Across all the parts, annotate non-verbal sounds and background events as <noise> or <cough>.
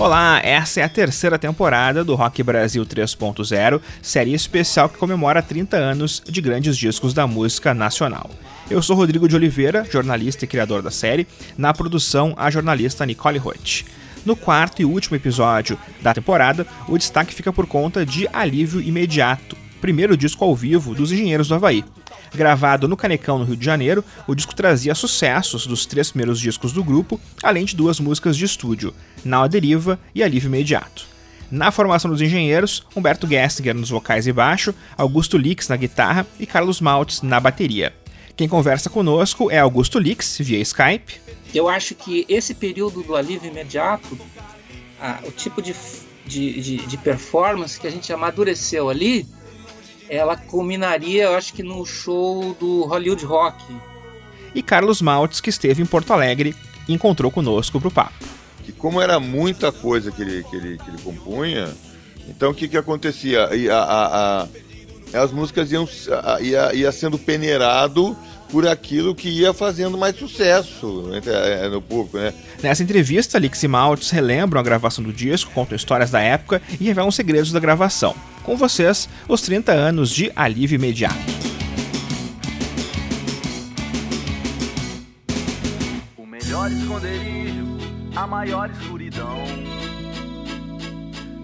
Olá, essa é a terceira temporada do Rock Brasil 3.0, série especial que comemora 30 anos de grandes discos da música nacional. Eu sou Rodrigo de Oliveira, jornalista e criador da série, na produção a jornalista Nicole Roth. No quarto e último episódio da temporada, o destaque fica por conta de Alívio Imediato, primeiro disco ao vivo dos Engenheiros do Havaí. Gravado no Canecão, no Rio de Janeiro, o disco trazia sucessos dos três primeiros discos do grupo, além de duas músicas de estúdio, Nau a Deriva e Alívio Imediato. Na formação dos engenheiros, Humberto Gessinger nos vocais e baixo, Augusto Lix na guitarra e Carlos Maltz na bateria. Quem conversa conosco é Augusto Lix, via Skype. Eu acho que esse período do alívio imediato, ah, o tipo de, de, de, de performance que a gente amadureceu ali, ela culminaria, eu acho que no show do Hollywood Rock. E Carlos Maltz, que esteve em Porto Alegre, encontrou conosco pro papo. Que como era muita coisa que ele, que ele, que ele compunha, então o que, que acontecia? A, a, a, as músicas iam ia, ia sendo peneirado por aquilo que ia fazendo mais sucesso é, no público, né? Nessa entrevista, Lix e Maltz relembram a gravação do disco, contam histórias da época e revelam segredos da gravação. Com vocês, os 30 anos de alívio imediato. O melhor esconderijo, a maior escuridão.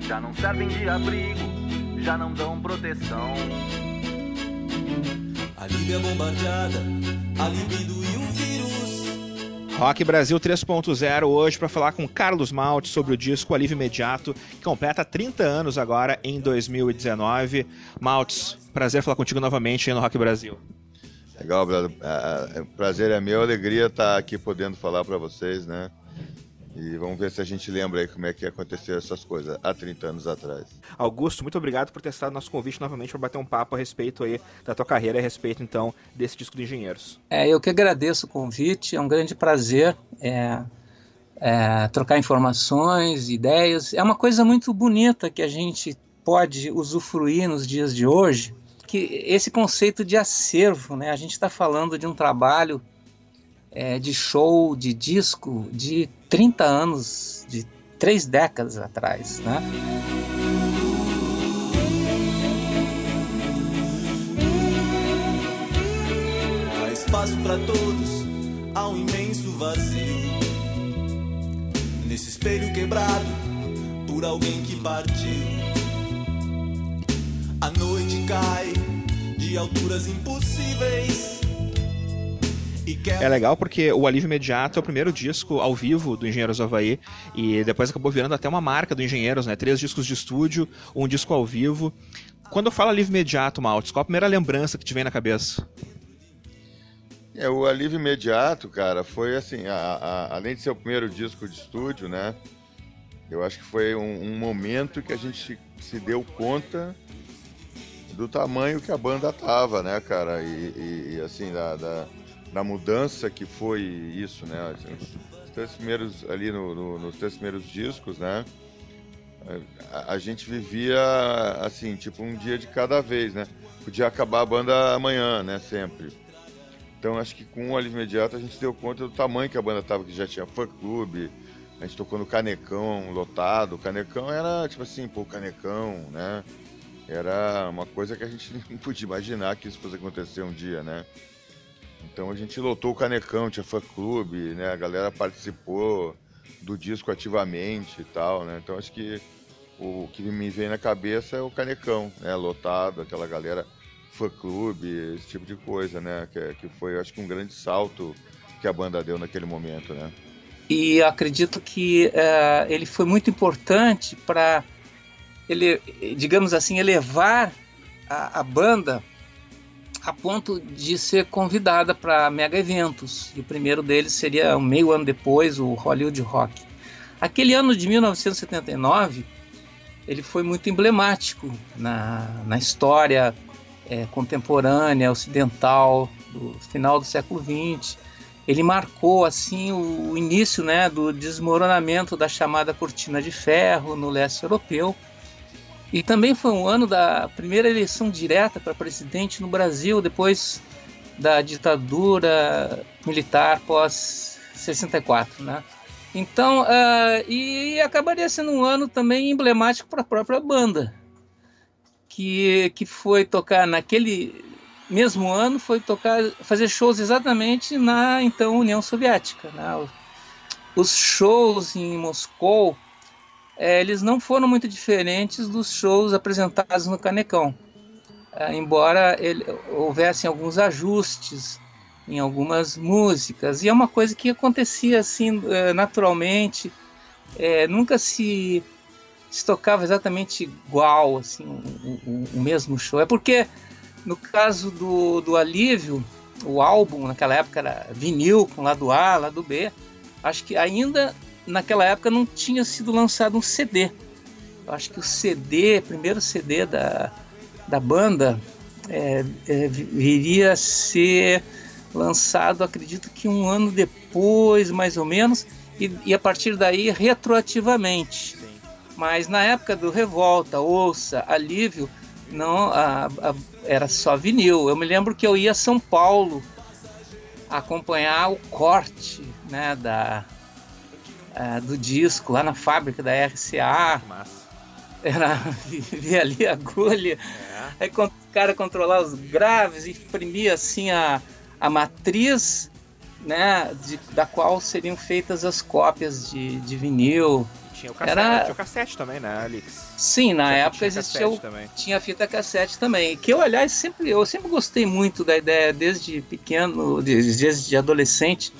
Já não servem de abrigo, já não dão proteção. A Líbia bombardeada, a libido e um vírus. Rock Brasil 3.0 hoje para falar com Carlos Malte sobre o disco Alívio Imediato, que completa 30 anos agora em 2019. Maltz, prazer falar contigo novamente aí no Rock Brasil. Legal, brother. É, é, prazer é meu, alegria estar aqui podendo falar para vocês, né? E vamos ver se a gente lembra aí como é que aconteceu essas coisas há 30 anos atrás. Augusto, muito obrigado por ter estado nosso convite novamente para bater um papo a respeito aí da tua carreira a respeito então desse disco de engenheiros. É, eu que agradeço o convite, é um grande prazer é, é, trocar informações, ideias. É uma coisa muito bonita que a gente pode usufruir nos dias de hoje, que esse conceito de acervo, né? A gente está falando de um trabalho é, de show, de disco de 30 anos, de três décadas atrás, né? Há espaço para todos, há um imenso vazio. Nesse espelho quebrado por alguém que partiu. A noite cai de alturas impossíveis é legal porque o Alívio Imediato é o primeiro disco ao vivo do Engenheiros do Havaí e depois acabou virando até uma marca do Engenheiros, né? Três discos de estúdio, um disco ao vivo. Quando eu falo Alívio Imediato, Maltz, qual a primeira lembrança que te vem na cabeça? É, o Alívio Imediato, cara, foi assim, a, a, além de ser o primeiro disco de estúdio, né? Eu acho que foi um, um momento que a gente se deu conta do tamanho que a banda tava, né, cara? E, e, e assim, da, da da mudança que foi isso, né? Os três primeiros ali no, no, nos três primeiros discos, né? A, a, gente vivia assim, tipo um dia de cada vez, né? Podia acabar a banda amanhã, né? Sempre. Então acho que com o Alívio Imediato a gente deu conta do tamanho que a banda tava, que já tinha fã clube, a gente tocou no Canecão lotado. O Canecão era tipo assim, pô, Canecão, né? Era uma coisa que a gente <laughs> não podia imaginar que isso fosse acontecer um dia, né? Então a gente lotou o Canecão, tinha fã clube, né? A galera participou do disco ativamente e tal, né? Então acho que o que me vem na cabeça é o Canecão, né? Lotado, aquela galera fã clube, esse tipo de coisa, né? Que, que foi, acho que um grande salto que a banda deu naquele momento, né? E acredito que uh, ele foi muito importante para ele, digamos assim, elevar a, a banda a ponto de ser convidada para mega eventos. E o primeiro deles seria meio ano depois, o Hollywood Rock. Aquele ano de 1979, ele foi muito emblemático na, na história é, contemporânea, ocidental, do final do século XX. Ele marcou assim o, o início né, do desmoronamento da chamada cortina de ferro no leste europeu e também foi um ano da primeira eleição direta para presidente no Brasil, depois da ditadura militar pós 64, né? Então, uh, e acabaria sendo um ano também emblemático para a própria banda, que, que foi tocar naquele mesmo ano, foi tocar, fazer shows exatamente na então União Soviética. Né? Os shows em Moscou, é, eles não foram muito diferentes dos shows apresentados no Canecão, é, embora ele, houvessem alguns ajustes em algumas músicas. E é uma coisa que acontecia assim é, naturalmente, é, nunca se, se, tocava exatamente igual, assim, o, o, o, mesmo show. É porque no caso do, do Alívio, o álbum naquela época era vinil com lado A, lado B. Acho que ainda naquela época não tinha sido lançado um CD. Eu acho que o CD, primeiro CD da, da banda, é, é, viria a ser lançado, acredito que um ano depois, mais ou menos, e, e a partir daí retroativamente. Mas na época do Revolta, Ouça, Alívio, não, a, a, era só vinil. Eu me lembro que eu ia a São Paulo acompanhar o corte né, da, uh, do disco lá na fábrica da RCA. Massa. Era <laughs> via ali a agulha. É. Aí o cara controlar os graves, imprimia assim a, a matriz né, de, da qual seriam feitas as cópias de, de vinil. Tinha o cassete, Era... tinha o cassete também, né, Alex? Sim, na tinha, época tinha existia o... tinha fita cassete também. Que eu, aliás, sempre, eu sempre gostei muito da ideia, desde pequeno, desde adolescente.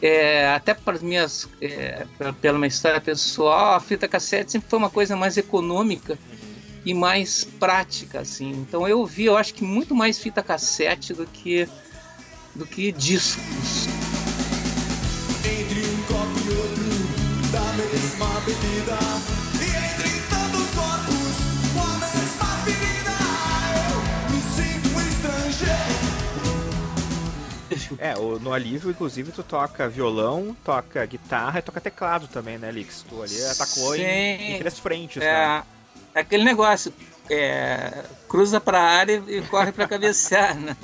É, até para as minhas, é, pela minha história pessoal, a fita cassete sempre foi uma coisa mais econômica uhum. e mais prática, assim. Então eu vi, eu acho que muito mais fita cassete do que do que discos. Entre um copo e outro da mesma bebida estrangeiro. É, no alívio, inclusive, tu toca violão, toca guitarra e toca teclado também, né, Lix? Tu ali atacou em, em, três frentes, é, né? É aquele negócio, é, cruza para a área e corre para cabecear. <laughs> Né?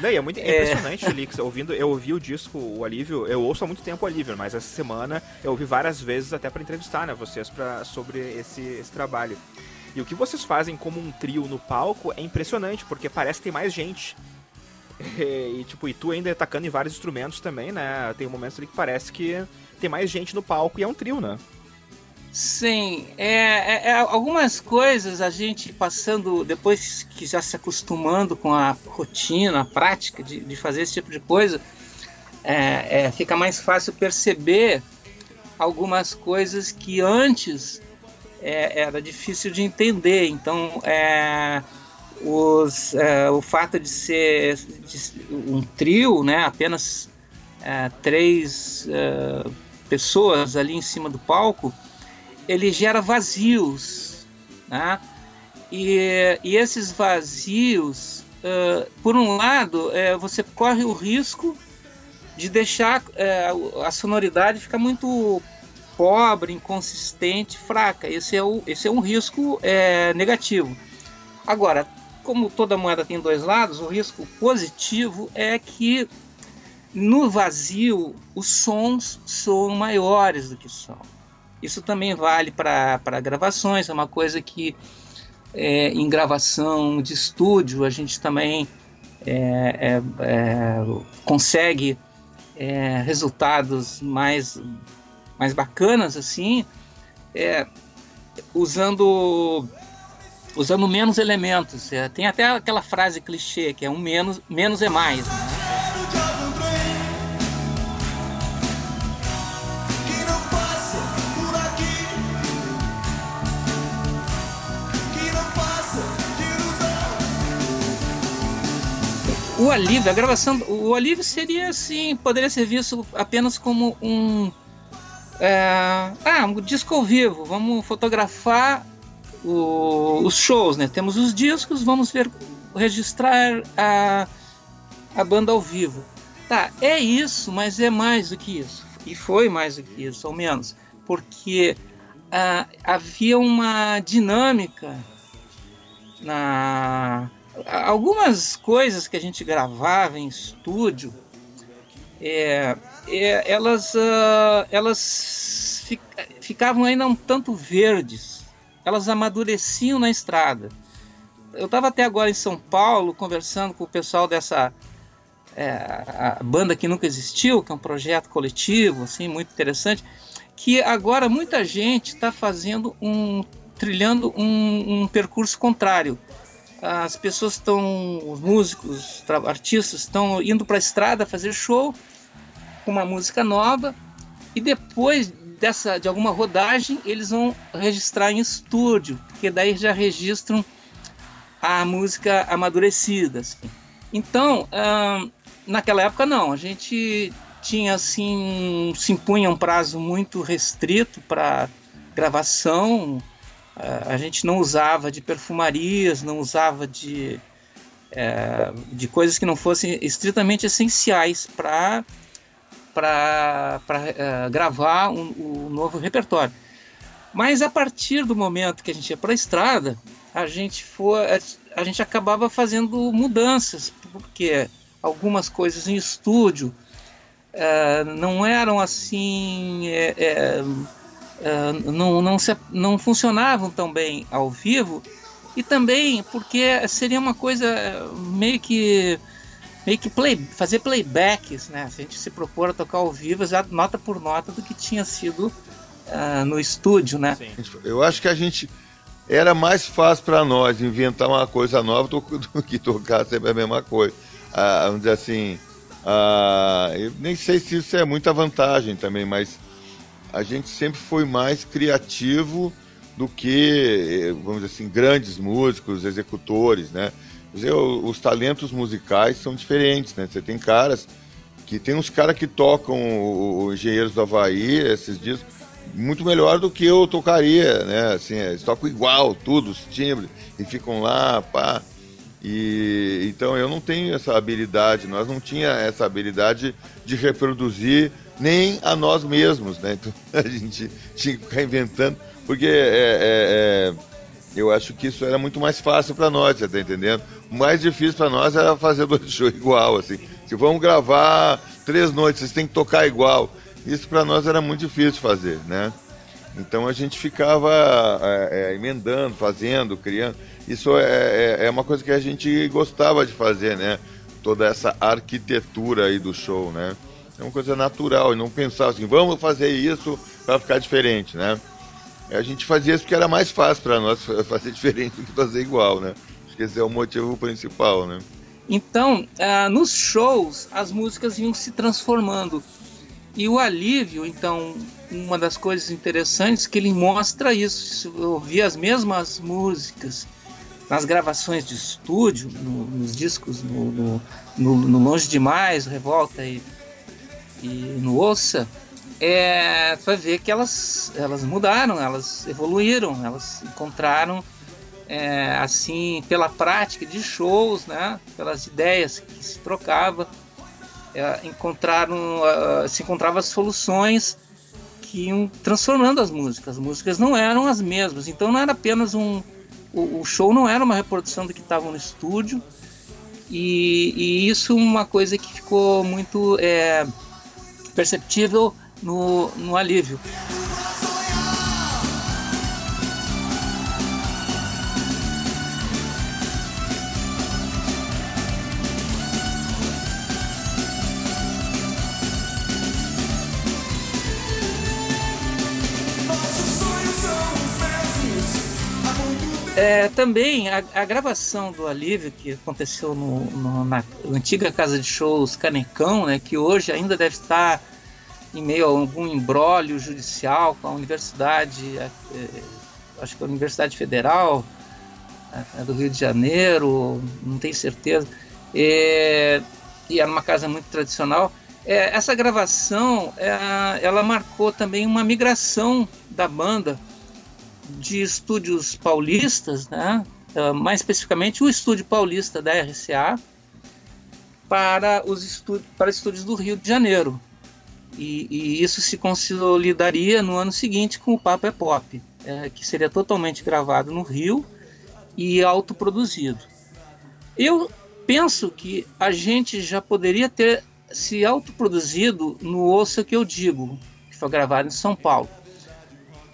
Não, é muito é... impressionante, Lix. Ouvindo, eu ouvi o disco, o Alívio, eu ouço há muito tempo o Alívio, mas essa semana eu ouvi várias vezes até para entrevistar né, vocês pra, sobre esse, esse trabalho. E o que vocês fazem como um trio no palco é impressionante, porque parece que tem mais gente. <laughs> E, tipo, e tu ainda atacando em vários instrumentos também, né? Tem momentos ali que parece que tem mais gente no palco e é um trio, né? Sim, é, é, é, algumas coisas a gente passando, depois que já se acostumando com a rotina, a prática de, de fazer esse tipo de coisa, é, é, fica mais fácil perceber algumas coisas que antes é, era difícil de entender. Então, os, o fato de ser de um trio, né, apenas três pessoas ali em cima do palco, ele gera vazios, né? E, e esses vazios, por um lado, você corre o risco de deixar a sonoridade ficar muito pobre, inconsistente, fraca. Esse é, o, esse é um risco é, negativo. Agora, como toda moeda tem dois lados, o risco positivo é que no vazio os sons são maiores do que são. Isso também vale para gravações, é uma coisa que é, em gravação de estúdio a gente também é, é, é consegue é, resultados mais, mais bacanas assim, é, usando usando menos elementos. tem até aquela frase clichê que é um menos, menos é mais. Né? o alívio, a gravação, o alívio seria assim, poderia ser visto apenas como um é, ah, um disco ao vivo. Vamos fotografar o, os shows, né? Temos os discos, vamos ver registrar a, a banda ao vivo. Tá, é isso, mas é mais do que isso. E foi mais do que isso, ao menos, porque ah, havia uma dinâmica na algumas coisas que a gente gravava em estúdio é, é, elas, uh, elas ficavam ainda um tanto verdes, elas amadureciam na estrada. Eu estava até agora em São Paulo conversando com o pessoal dessa é, banda que nunca existiu, que é um projeto coletivo, assim, muito interessante, que agora muita gente está fazendo um trilhando um, um percurso contrário. As pessoas estão, os músicos, artistas estão indo para a estrada fazer show com uma música nova e depois dessa de alguma rodagem eles vão registrar em estúdio, porque daí já registram a música amadurecida. Assim. Então, hum, naquela época não, a gente tinha assim, se impunha um prazo muito restrito para gravação, a gente não usava de perfumarias, não usava de, é, de coisas que não fossem estritamente essenciais para para é, gravar o um, um novo repertório. Mas a partir do momento que a gente ia para a estrada, a gente foi, a gente acabava fazendo mudanças, porque algumas coisas em estúdio é, não eram assim é, é, ah, não, não, se, não funcionavam tão bem ao vivo e também porque seria uma coisa meio que meio que play, fazer playbacks, né? Se a gente se propor a tocar ao vivo, já nota por nota do que tinha sido uh, no estúdio, né? Sim. Eu acho que a gente era mais fácil para nós inventar uma coisa nova do, do, que tocar sempre a mesma coisa. Uh, vamos dizer assim, uh, eu nem sei se isso é muita vantagem também, mas a gente sempre foi mais criativo do que, vamos dizer assim, grandes músicos, executores, né? Dizer, os talentos musicais são diferentes, né? Você tem caras que tem uns caras que tocam os Engenheiros do Havaí, esses discos, muito melhor do que eu tocaria, né? Assim, eles tocam igual, tudo, os timbres, e ficam lá, pá. E então eu não tenho essa habilidade, nós não tinha essa habilidade de reproduzir nem a nós mesmos, né? Então <laughs> a gente tinha que ficar inventando, porque é, é, é, eu acho que isso era muito mais fácil para nós, você tá entendendo? O mais difícil para nós era fazer <laughs> dois shows igual, assim. Se vamos gravar três noites, vocês têm que tocar igual. Isso para nós era muito difícil fazer, né? Então a gente ficava é, é, emendando, fazendo, criando. Isso é, é, é uma coisa que a gente gostava de fazer, né? Toda essa arquitetura aí do show, né? é uma coisa natural, e não pensar assim, vamos fazer isso para ficar diferente, né? A gente fazia isso porque era mais fácil para nós fazer <laughs> diferente do que fazer igual, né? Acho que esse é o motivo principal, né? Então, uh, nos shows, as músicas iam se transformando. E o alívio, então, uma das coisas interessantes que ele mostra isso. Eu ouvir as mesmas músicas nas gravações de estúdio, no, nos discos, no, no, no, no Longe Demais, Revolta e e no Ouça, é, tu vai ver que elas, elas mudaram, elas evoluíram, elas encontraram é, assim pela prática de shows, né, pelas ideias que se trocava, é, encontraram uh, se encontrava soluções que iam transformando as músicas. As músicas não eram as mesmas, então não era apenas um o, o show não era uma reprodução do que estava no estúdio e, e isso uma coisa que ficou muito é, perceptível no, no alívio. É, também a, a, gravação do Alívio, que aconteceu no, no, na antiga casa de shows Canecão, né, que hoje ainda deve estar em meio a algum embrólio judicial com a universidade, é, é, acho que a Universidade Federal é, do Rio de Janeiro, não tenho certeza, e, e era uma casa muito tradicional. essa gravação, ela marcou também uma migração da banda de estúdios paulistas, né? Mais especificamente o estúdio paulista da RCA, para os estúdios, para estúdios do Rio de Janeiro. E, e, isso se consolidaria no ano seguinte com o Papo é Pop, é, que seria totalmente gravado no Rio e autoproduzido. Eu penso que a gente já poderia ter se autoproduzido no Ouça Que Eu Digo, que foi gravado em São Paulo.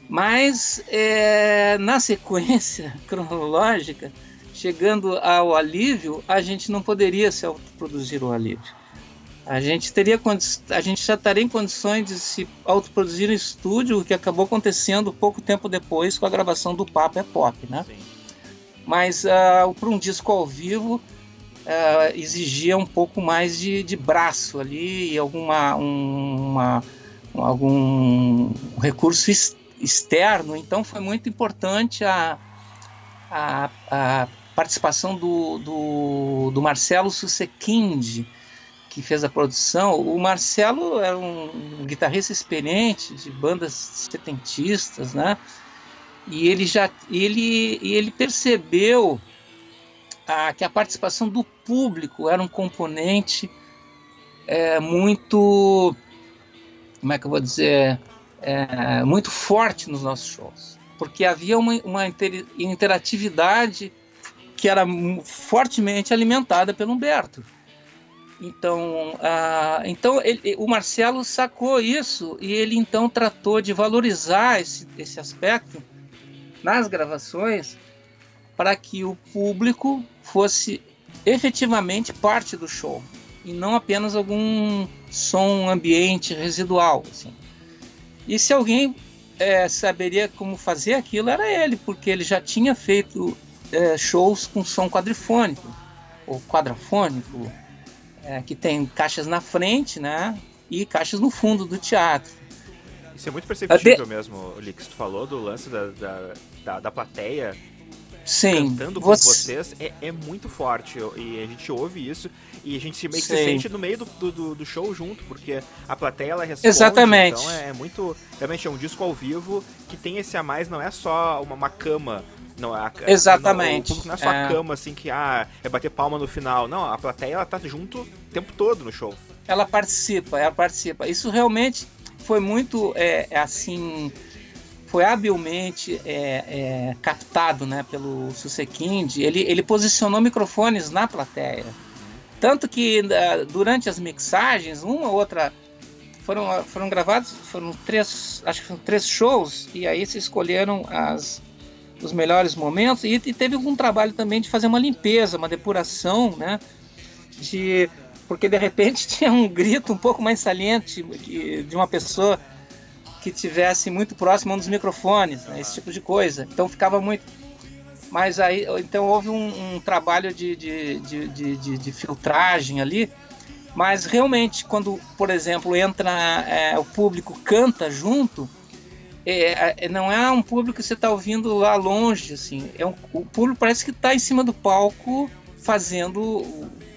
Mas é, na sequência <laughs> cronológica, chegando ao alívio, a gente não poderia se autoproduzir o alívio. A gente teria a gente já estaria em condições de se autoproduzir no estúdio, o que acabou acontecendo pouco tempo depois com a gravação do Papo é Pop, né? Mas uh, para um disco ao vivo uh, exigia um pouco mais de, de braço ali e alguma uma, algum recurso externo. Então foi muito importante a, a, a participação do, do, do Marcelo Susequinde, que fez a produção. O Marcelo era um guitarrista experiente de bandas setentistas, né? E ele já ele, ele percebeu a, que a participação do público era um componente é, muito como é que eu vou dizer é, muito forte nos nossos shows porque havia uma, uma interatividade que era fortemente alimentada pelo Humberto então, então ele, o Marcelo sacou isso e ele então tratou de valorizar esse, esse aspecto nas gravações para que o público fosse efetivamente parte do show e não apenas algum som ambiente residual. Assim. E se alguém é, saberia como fazer aquilo, era ele, porque ele já tinha feito é, shows com som quadrifônico ou quadrafônico é, que tem caixas na frente, né? E caixas no fundo do teatro. Isso é muito perceptível de... mesmo, Lix. Tu falou do lance da, da, da, da plateia Sim, cantando com você... vocês é, é, muito forte e a gente ouve isso e a gente se, meio que se sente no meio do, do, do, show junto, porque a plateia ela responde. Exatamente. Então é, é, muito. Realmente é um disco ao vivo que tem esse a mais, não é só uma, uma cama não, a, Exatamente. Não, não é só é. a cama, assim, que ah, é bater palma no final. Não, a plateia ela tá junto o tempo todo no show. Ela participa, ela participa. Isso realmente foi muito, é, é assim, foi habilmente é, é, captado né, pelo Susequinde. Ele, ele posicionou microfones na plateia. Tanto que durante as mixagens, uma ou outra foram, foram gravados, foram três, acho que foram três shows, e aí se escolheram as, os melhores momentos e, e teve algum trabalho também de fazer uma limpeza, uma depuração, né? De porque de repente <laughs> tinha um grito um pouco mais saliente de uma pessoa que tivesse muito próximo a um dos microfones, né? esse tipo de coisa. Então ficava muito. Mas aí, então houve um, um trabalho de, de, de, de, filtragem ali. Mas realmente, quando, por exemplo, entra é, o público canta junto, é, é, não é um público que você está ouvindo lá longe, assim. É um, o público parece que está em cima do palco fazendo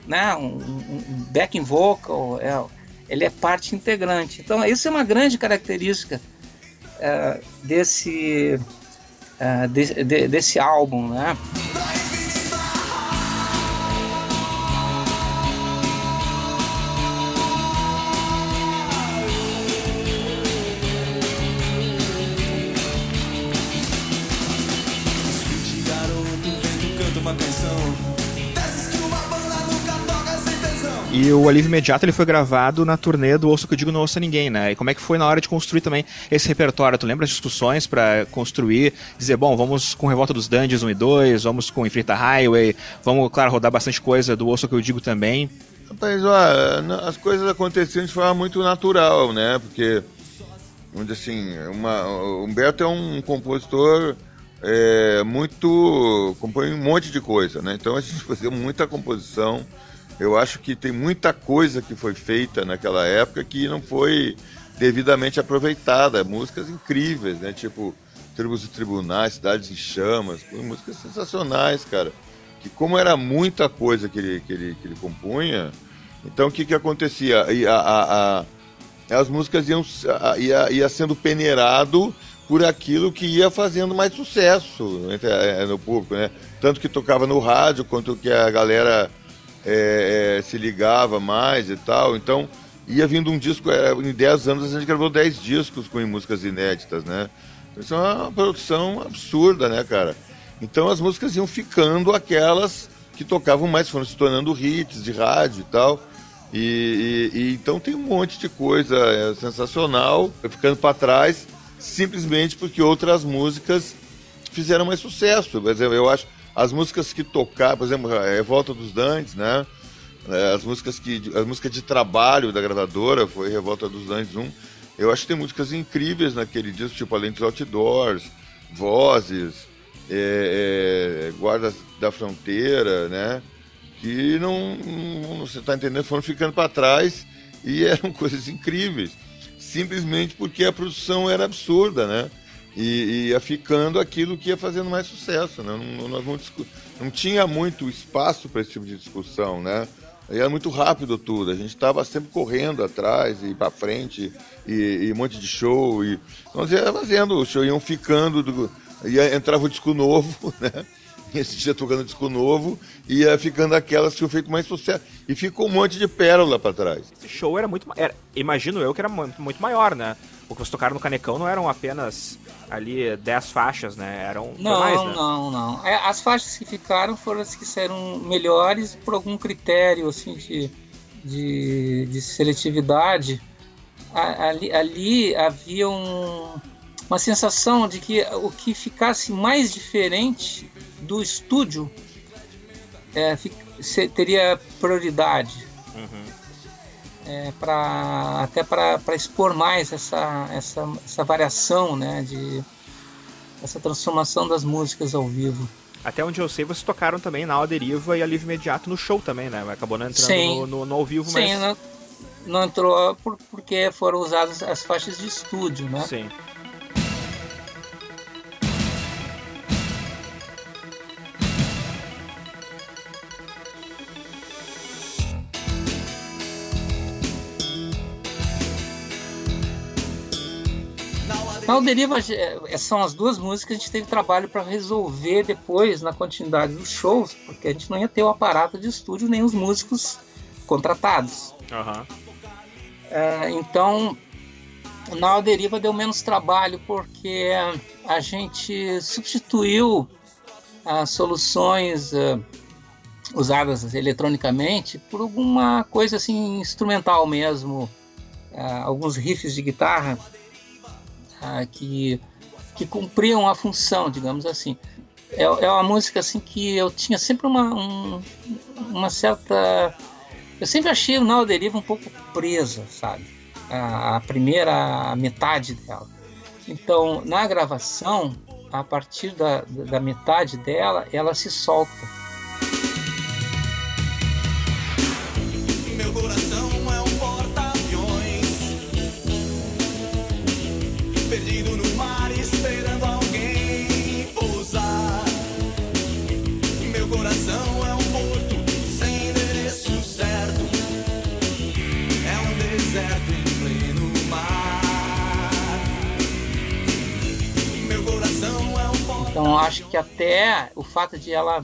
né, um, um backing vocal. É, ele é parte integrante. Então, isso é uma grande característica é, desse, é, de, de, desse álbum, né? E o Alívio Imediato ele foi gravado na turnê do Ouço Que Eu Digo Não Ouça Ninguém, né? E como é que foi na hora de construir também esse repertório? Tu lembra as discussões para construir, dizer, bom, vamos com Revolta dos Dandies 1 e 2, vamos com Infrita Highway, vamos, claro, rodar bastante coisa do Ouço Que Eu Digo também. Rapaz, ó, as coisas aconteciam de forma muito natural, né? Porque, vamos dizer assim, uma, o Humberto é um compositor é, muito. compõe um monte de coisa, né? Então a gente <laughs> fazia muita composição eu acho que tem muita coisa que foi feita naquela época que não foi devidamente aproveitada. Músicas incríveis, né? Tipo Tribos e Tribunais, Cidades em Chamas, músicas sensacionais, cara. Que como era muita coisa que ele, que ele, que ele compunha, então o que, que acontecia? A, a, a, as músicas iam ia, ia sendo peneirado por aquilo que ia fazendo mais sucesso entre, é, no público, né? Tanto que tocava no rádio, quanto que a galera é, é, se ligava mais e tal. Então, ia vindo um disco, é, em 10 anos a gente gravou 10 discos com músicas inéditas, né? Isso é uma produção absurda, né, cara? Então as músicas iam ficando aquelas que tocavam mais, foram se tornando hits de rádio e tal. E, e, e, então tem um monte de coisa é, sensacional ficando para trás, simplesmente porque outras músicas fizeram mais sucesso. Por exemplo, eu acho as músicas que tocaram, por exemplo, a Revolta dos Dantes, né? É, as músicas que as músicas de trabalho da gravadora foi Revolta dos Dantes 1. Eu acho que tem músicas incríveis naquele disco, tipo Além dos Outdoors, Vozes, é, é, Guardas da Fronteira, né? Que não, não você está entendendo, foram ficando para trás e <laughs> eram coisas incríveis, simplesmente porque a produção era absurda, né? E, ia ficando aquilo que ia fazendo mais sucesso, né? Não, não, não, tinha muito espaço para esse tipo de discussão, né? E era muito rápido tudo, a gente estava sempre correndo atrás e para frente e, e, um monte de show e nós ia fazendo o show, iam ficando, do, ia, entrava o disco novo, <laughs> né? esse dia tocando disco novo, ia ficando aquelas que tinham feito mais sucesso. E ficou um monte de pérola para trás. Esse show era muito. Era, imagino eu que era muito maior, né? O que vocês tocaram no Canecão não eram apenas ali 10 faixas, né? Eram não, mais, né? Não, não, é, As faixas que ficaram foram as que saíram melhores por algum critério assim de, de, de seletividade. Ali, ali havia um, uma sensação de que o que ficasse mais diferente do estúdio é, teria prioridade. Uhum. É, pra, até para expor mais essa, essa, essa variação, né, de, essa transformação das músicas ao vivo. Até onde eu sei, vocês tocaram também na Deriva e Alívio Imediato no show também, né? Acabou não entrando no, no, no, ao vivo, Sim, mas... não, não entrou por, porque foram usadas as faixas de estúdio, né? Sim. Na Deriva é, são as duas músicas que a gente teve trabalho para resolver depois na continuidade dos shows, porque a gente não ia ter o aparato de estúdio nem os músicos contratados. Uhum. É, então, na Deriva deu menos trabalho porque a gente substituiu as soluções uh, usadas eletronicamente por alguma coisa assim instrumental mesmo, uh, alguns riffs de guitarra ah, que, que cumpriam a função, digamos assim. É, é uma música assim que eu tinha sempre uma, um, uma certa. Eu sempre achei o Nau Deriva um pouco presa, sabe? A, a primeira metade dela. Então, na gravação, a partir da, da metade dela, ela se solta. Então acho que até o fato de ela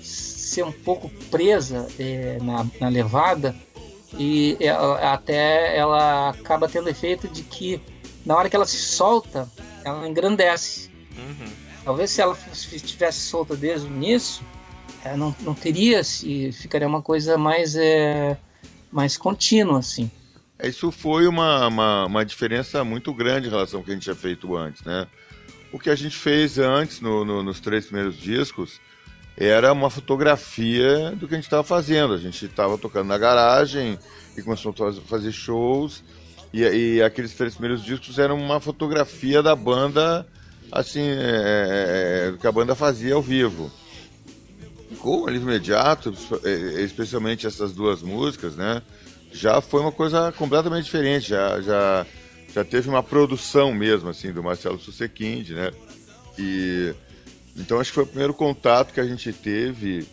ser um pouco presa é, na, na, levada e ela, até ela acaba tendo efeito de que na hora que ela se solta, ela engrandece. Uhum. Talvez se ela estivesse solta desde o início, é, não, não teria se ficaria uma coisa mais é, mais contínua assim. Isso foi uma, uma, uma diferença muito grande em relação ao que a gente tinha feito antes, né? O que a gente fez antes, no, no, nos três primeiros discos, era uma fotografia do que a gente estava fazendo. A gente estava tocando na garagem e começou a fazer shows. E, e, aqueles três primeiros discos eram uma fotografia da banda, assim, é, é, é que a banda fazia ao vivo. Com o Alívio Imediato, é, especialmente essas duas músicas, né? Já foi uma coisa completamente diferente. Já, já já teve uma produção mesmo, assim, do Marcelo Susequinde, né? E então acho que foi o primeiro contato que a gente teve,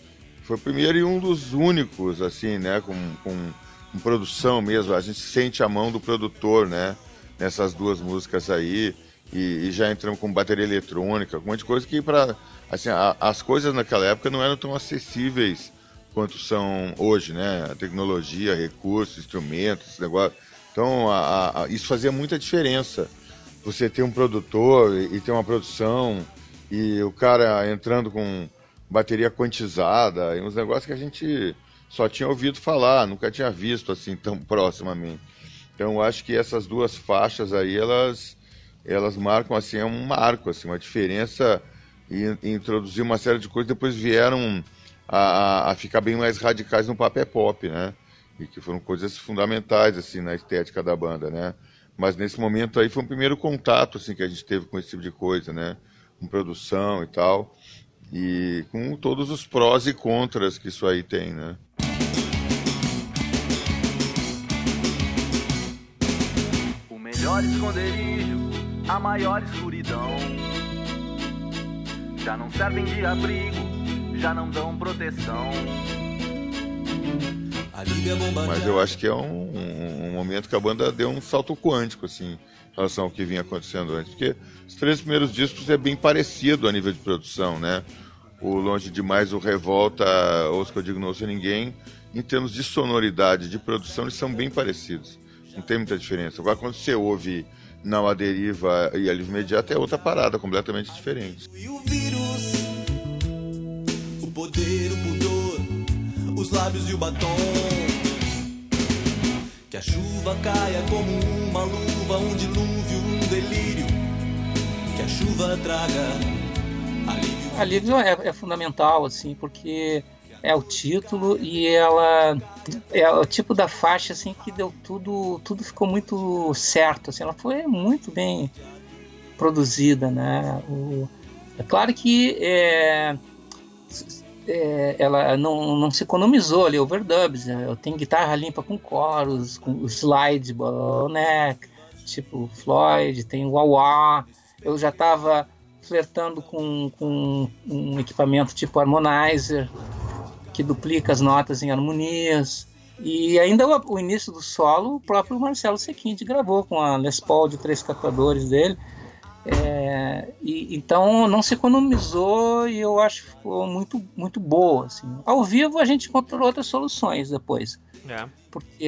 foi o primeiro e um dos únicos, assim, né? Com, com, com produção mesmo, a gente sente a mão do produtor, né? Nessas duas músicas aí, e, e já entramos com bateria eletrônica, um monte de coisa que para assim, a, as coisas naquela época não eram tão acessíveis quanto são hoje, né? A tecnologia, recursos, instrumentos, negócio então, a, a, isso fazia muita diferença. Você ter um produtor e, e ter uma produção e o cara entrando com bateria quantizada e uns negócios que a gente só tinha ouvido falar, nunca tinha visto assim <laughs> tão proximamente. Então, eu acho que essas duas faixas aí, elas, elas marcam assim, é um marco, assim, uma diferença e, e introduzir uma série de coisas, depois vieram a, a, ficar bem mais radicais no papel pop, né? E que foram coisas fundamentais, assim, na estética da banda, né? Mas nesse momento aí foi o primeiro contato, assim, que a gente teve com esse tipo de coisa, né? Com produção e tal. E com todos os prós e contras que isso aí tem, né? O melhor esconderijo, a maior escuridão. Já não servem de abrigo já não dão proteção. Mas eu acho que é um, um, um, momento que a banda deu um salto quântico, assim, em relação ao que vinha acontecendo antes. Porque os três primeiros discos é bem parecido a nível de produção, né? O Longe Demais, o Revolta, Os que eu digo não sei ninguém, em termos de sonoridade, de produção, eles são bem parecidos. Não tem muita diferença. Agora, quando você ouve Não a Deriva e Alívio Imediato, é outra parada, completamente diferente. E o vírus poder, o pudor, os lábios e o batom. Que a chuva caia como uma luva, um dilúvio, um delírio. Que a chuva traga alívio. Alívio é, é fundamental, assim, porque é o título e ela é o tipo da faixa assim que deu tudo tudo ficou muito certo assim ela foi muito bem produzida né o, é claro que é, é, ela não, não se economizou ali, overdubs. Né? Eu tenho guitarra limpa com coros, com slide, bottleneck, tipo Floyd, tem wah-wah. Eu já estava flertando com, com um equipamento tipo Harmonizer, que duplica as notas em harmonias. E ainda o, o início do solo, o próprio Marcelo Sequinte gravou com a Les Paul de três captadores dele. É, e, então não se economizou e eu acho que ficou muito, muito boa. Assim. Ao vivo a gente encontrou outras soluções depois. É. Porque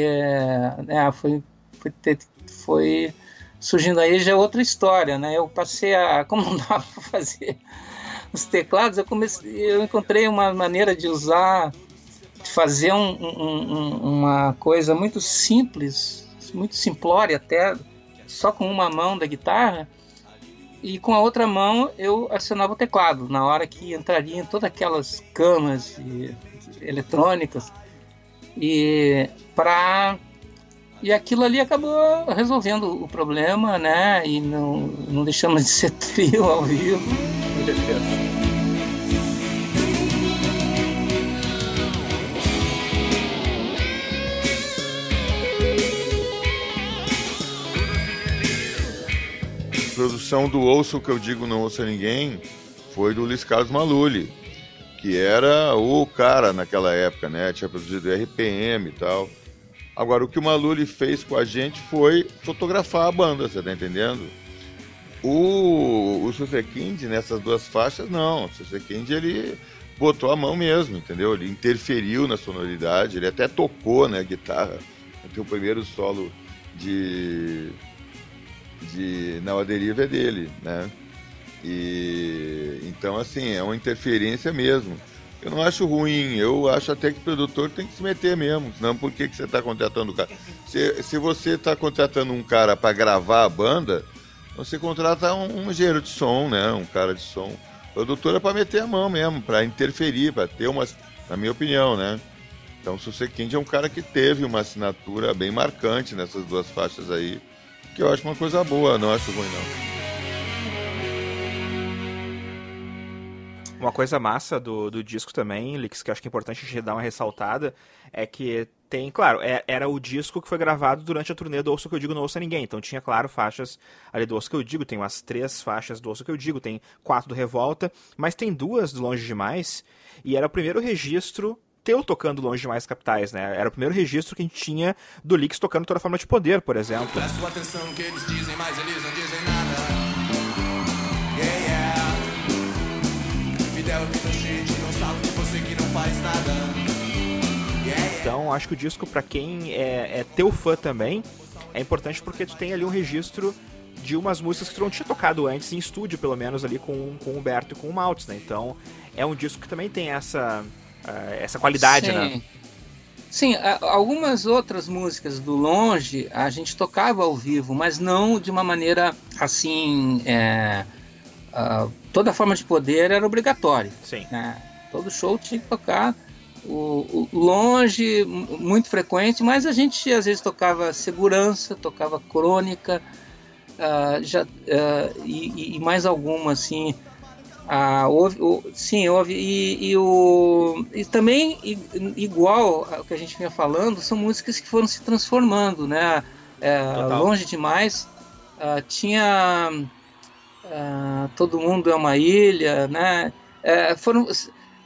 é, foi, foi, foi, surgindo aí já outra história. Né? Eu passei a. <laughs> Como não dava para fazer os teclados, eu, comecei, eu encontrei uma maneira de usar, de fazer um, um, uma coisa muito simples, muito simplória até, só com uma mão da guitarra e com a outra mão eu acionava o teclado, na hora que entraria em todas aquelas camas eletrônicas. E para e aquilo ali acabou resolvendo o problema, né? E não, não deixamos de ser trio ao vivo. <laughs> produção do Ouço que eu digo não ouça ninguém foi do Luiz Carlos Maluli, que era o cara naquela época, né? Tinha produzido RPM e tal. Agora, o que o Maluli fez com a gente foi fotografar a banda, você tá entendendo? O, o Susekind, nessas duas faixas, não. O Susekind, ele botou a mão mesmo, entendeu? Ele interferiu na sonoridade, ele até tocou, né, guitarra. Tem o primeiro solo de de Não Deriva é dele, né? E então assim, é uma interferência mesmo. Eu não acho ruim, eu acho até que o produtor tem que se meter mesmo, senão por que, que você está contratando o cara? Se, se você está contratando um cara para gravar a banda, você contrata um, um engenheiro de som, né? Um cara de som. O produtor é para meter a mão mesmo, para interferir, para ter uma, na minha opinião, né? Então o Susekind é um cara que teve uma assinatura bem marcante nessas duas faixas aí que eu acho uma coisa boa, não acho ruim não. Uma coisa massa do, do disco também, Lix, que eu acho que é importante a gente dar uma ressaltada, é que tem, claro, é, era o disco que foi gravado durante a turnê do Ouço Que Eu Digo Não Ouça Ninguém, então tinha, claro, faixas ali do Ouço Que Eu Digo, tem umas três faixas do Ouço Que Eu Digo, tem quatro do Revolta, mas tem duas do Longe Demais, e era o primeiro registro teu tocando longe de mais capitais, né? Era o primeiro registro que a gente tinha do Lix tocando toda forma de poder, por exemplo. Presta atenção que eles dizem, mas eles não dizem nada. Yeah, yeah. Fidel Pinochet não sabe de você que não faz nada. Yeah, então, acho que o disco, para quem é, é teu fã também, é importante porque tu tem ali um registro de umas músicas que tu não tinha tocado antes, em estúdio, pelo menos, ali com, com o Humberto e com o Maltz, né? Então, é um disco que também tem essa essa qualidade, né? Sim. né? Sim, algumas outras músicas do Longe a gente tocava ao vivo, mas não de uma maneira assim. É, uh, toda forma de poder era obrigatória. Sim. Né? Todo show tinha que tocar o, o, longe, muito frequente, mas a gente às vezes tocava segurança, tocava crônica, uh, já, uh, e, e, mais alguma assim. Ah, houve, sim, houve. E, e, o, e também, igual ao que a gente vinha falando, são músicas que foram se transformando, né? É, longe demais. Ah, tinha. Ah, Todo Mundo é uma Ilha, né? É, foram,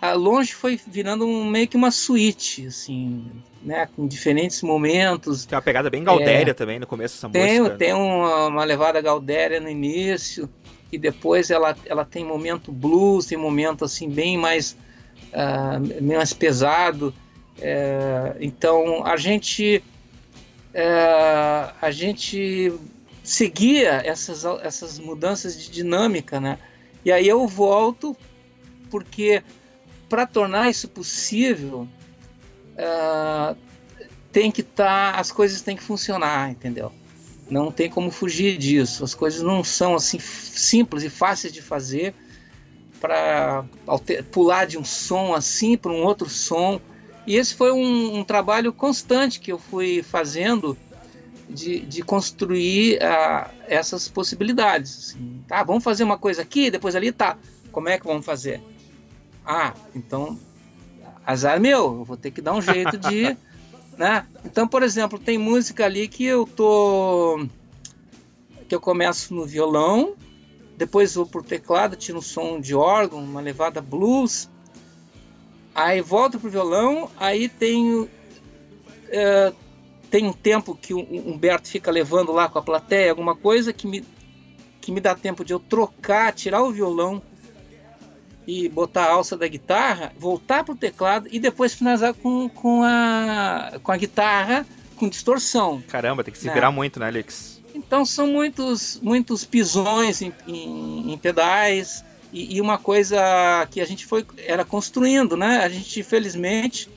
a Longe foi virando um, meio que uma suíte, assim, né? Com diferentes momentos. Tem uma pegada bem gaudéria é, também no começo dessa tem, música. Tem uma, uma levada gaudéria no início e depois ela, ela tem momento blues, tem momento assim bem mais, uh, mais pesado. É, então a gente é, a gente seguia essas, essas mudanças de dinâmica, né? E aí eu volto porque para tornar isso possível uh, tem que estar tá, as coisas têm que funcionar, entendeu? Não tem como fugir disso. As coisas não são assim simples e fáceis de fazer para pular de um som assim para um outro som. E esse foi um, um, trabalho constante que eu fui fazendo de, de construir uh, essas possibilidades. Assim. Tá, vamos fazer uma coisa aqui, depois ali, tá. Como é que vamos fazer? Ah, então azar meu, eu vou ter que dar um jeito de <laughs> né? Então, por exemplo, tem música ali que eu tô que eu começo no violão, depois vou pro teclado, tiro um som de órgão, uma levada blues, aí volto pro violão, aí tenho é, tem um tempo que o Humberto fica levando lá com a plateia alguma coisa que me que me dá tempo de eu trocar, tirar o violão e botar a alça da guitarra, voltar para o teclado e depois finalizar com, com, a, com a guitarra com distorção. Caramba, tem que se né? virar muito, né, Alex? Então são muitos, muitos pisões em, em, em pedais e, e, uma coisa que a gente foi era construindo, né? A gente felizmente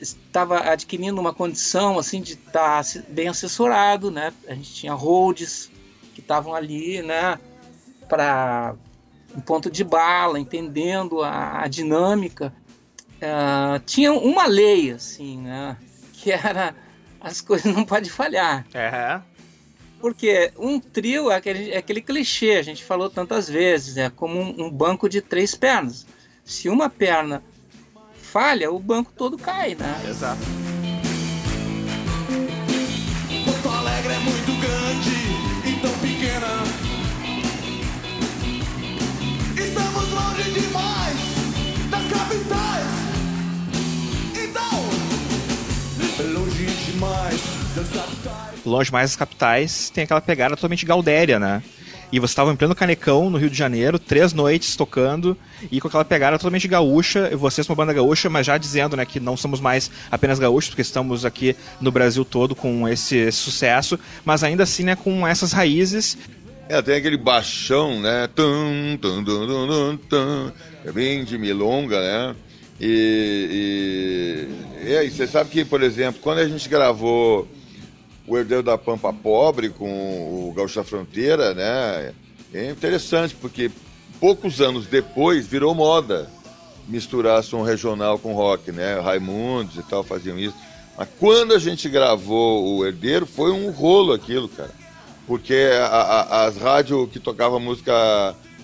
estava adquirindo uma condição assim de estar tá bem assessorado, né? A gente tinha holds que estavam ali, né? Para um ponto de bala, entendendo a, a dinâmica. Uh, tinha uma lei, assim, né? Que era as coisas não podem falhar. É. Porque um trio é aquele, é aquele clichê, a gente falou tantas vezes, é como um, um banco de três pernas. Se uma perna falha, o banco todo cai, né? Exato. Demais das capitais. Então, longe demais das capitais. Longe mais das capitais tem aquela pegada totalmente gaudéria, né? E você estava em pleno Canecão, no Rio de Janeiro, três noites tocando, e com aquela pegada totalmente gaúcha, e vocês uma banda gaúcha, mas já dizendo né, que não somos mais apenas gaúchos, porque estamos aqui no Brasil todo com esse sucesso, mas ainda assim né, com essas raízes é, tem aquele baixão, né? Tum, tum, tum, tum, é bem de milonga, né? E, e, você sabe que, por exemplo, quando a gente gravou o Herdeiro da Pampa Pobre com o Gaúcho da Fronteira, né? É interessante, porque poucos anos depois virou moda misturar som regional com rock, né? Raimundos e tal faziam isso. Mas quando a gente gravou o Herdeiro, foi um rolo aquilo, cara porque a, a, as rádios que tocavam música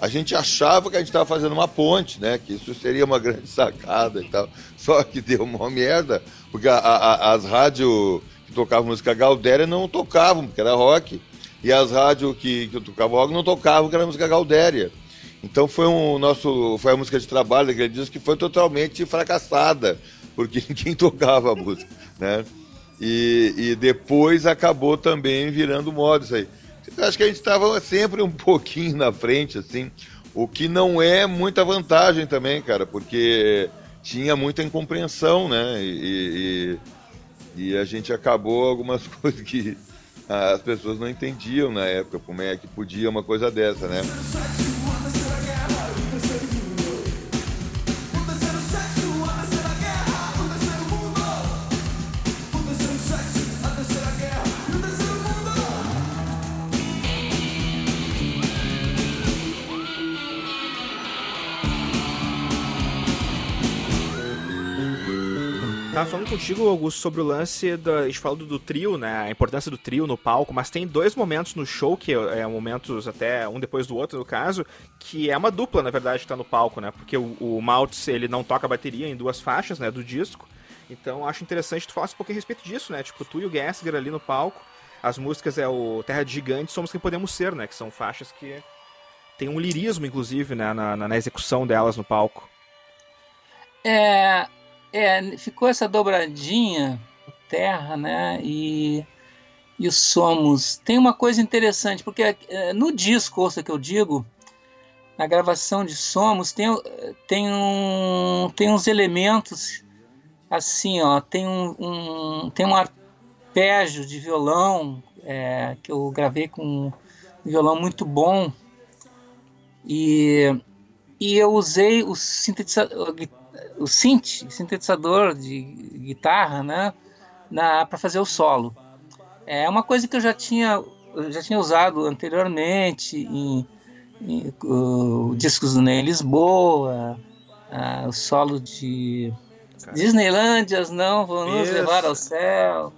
a gente achava que a gente estava fazendo uma ponte, né? Que isso seria uma <laughs> grande sacada e tal. Só que deu uma merda, porque a, as rádios que tocavam música Galdéria não tocavam, porque era rock. E as rádios que, que tocavam rock não tocavam, porque era música Galdéria. Então foi um nosso, foi a música de trabalho daquele disco que foi totalmente fracassada, porque <laughs> ninguém tocava a música, né? E, e depois acabou também virando moda isso aí. Acho que a gente estava sempre um <laughs> pouquinho na frente, assim, o que não é muita vantagem também, cara, porque tinha muita incompreensão, né? E, e, e a gente acabou algumas <laughs> coisas que as pessoas não entendiam na época, como é que podia uma coisa dessa, né? Tava falando contigo, Augusto, sobre o lance da. A gente falou do, do, trio, né? A importância do trio no palco, mas tem dois momentos no show, que é, é momentos até um depois do outro, no caso, que é uma dupla, na verdade, que tá no palco, né? Porque o, o Maltz, ele não toca bateria em duas faixas, né? Do disco. Então acho interessante tu falar um pouquinho a respeito disso, né? Tipo, tu e o Gessger ali no palco. As músicas é o Terra de Gigante, Somos Quem Podemos Ser, né? Que são faixas que tem um lirismo, inclusive, né? Na, na, na execução delas no palco. É, é, ficou essa dobradinha, terra, né? E, e o somos. Tem uma coisa interessante, porque é, no disco, ouça que eu digo, na gravação de somos, tem, tem, um, tem uns elementos assim, ó, tem um, um tem um arpégio de violão é, que eu gravei com um violão muito bom e, e eu usei o sintetizador, o synth, sintetizador de guitarra, né, para fazer o solo. É uma coisa que eu já tinha, eu já tinha usado anteriormente em, em uh, discos do Ney Lisboa, uh, o solo de Disneylândias não vão nos levar ao céu.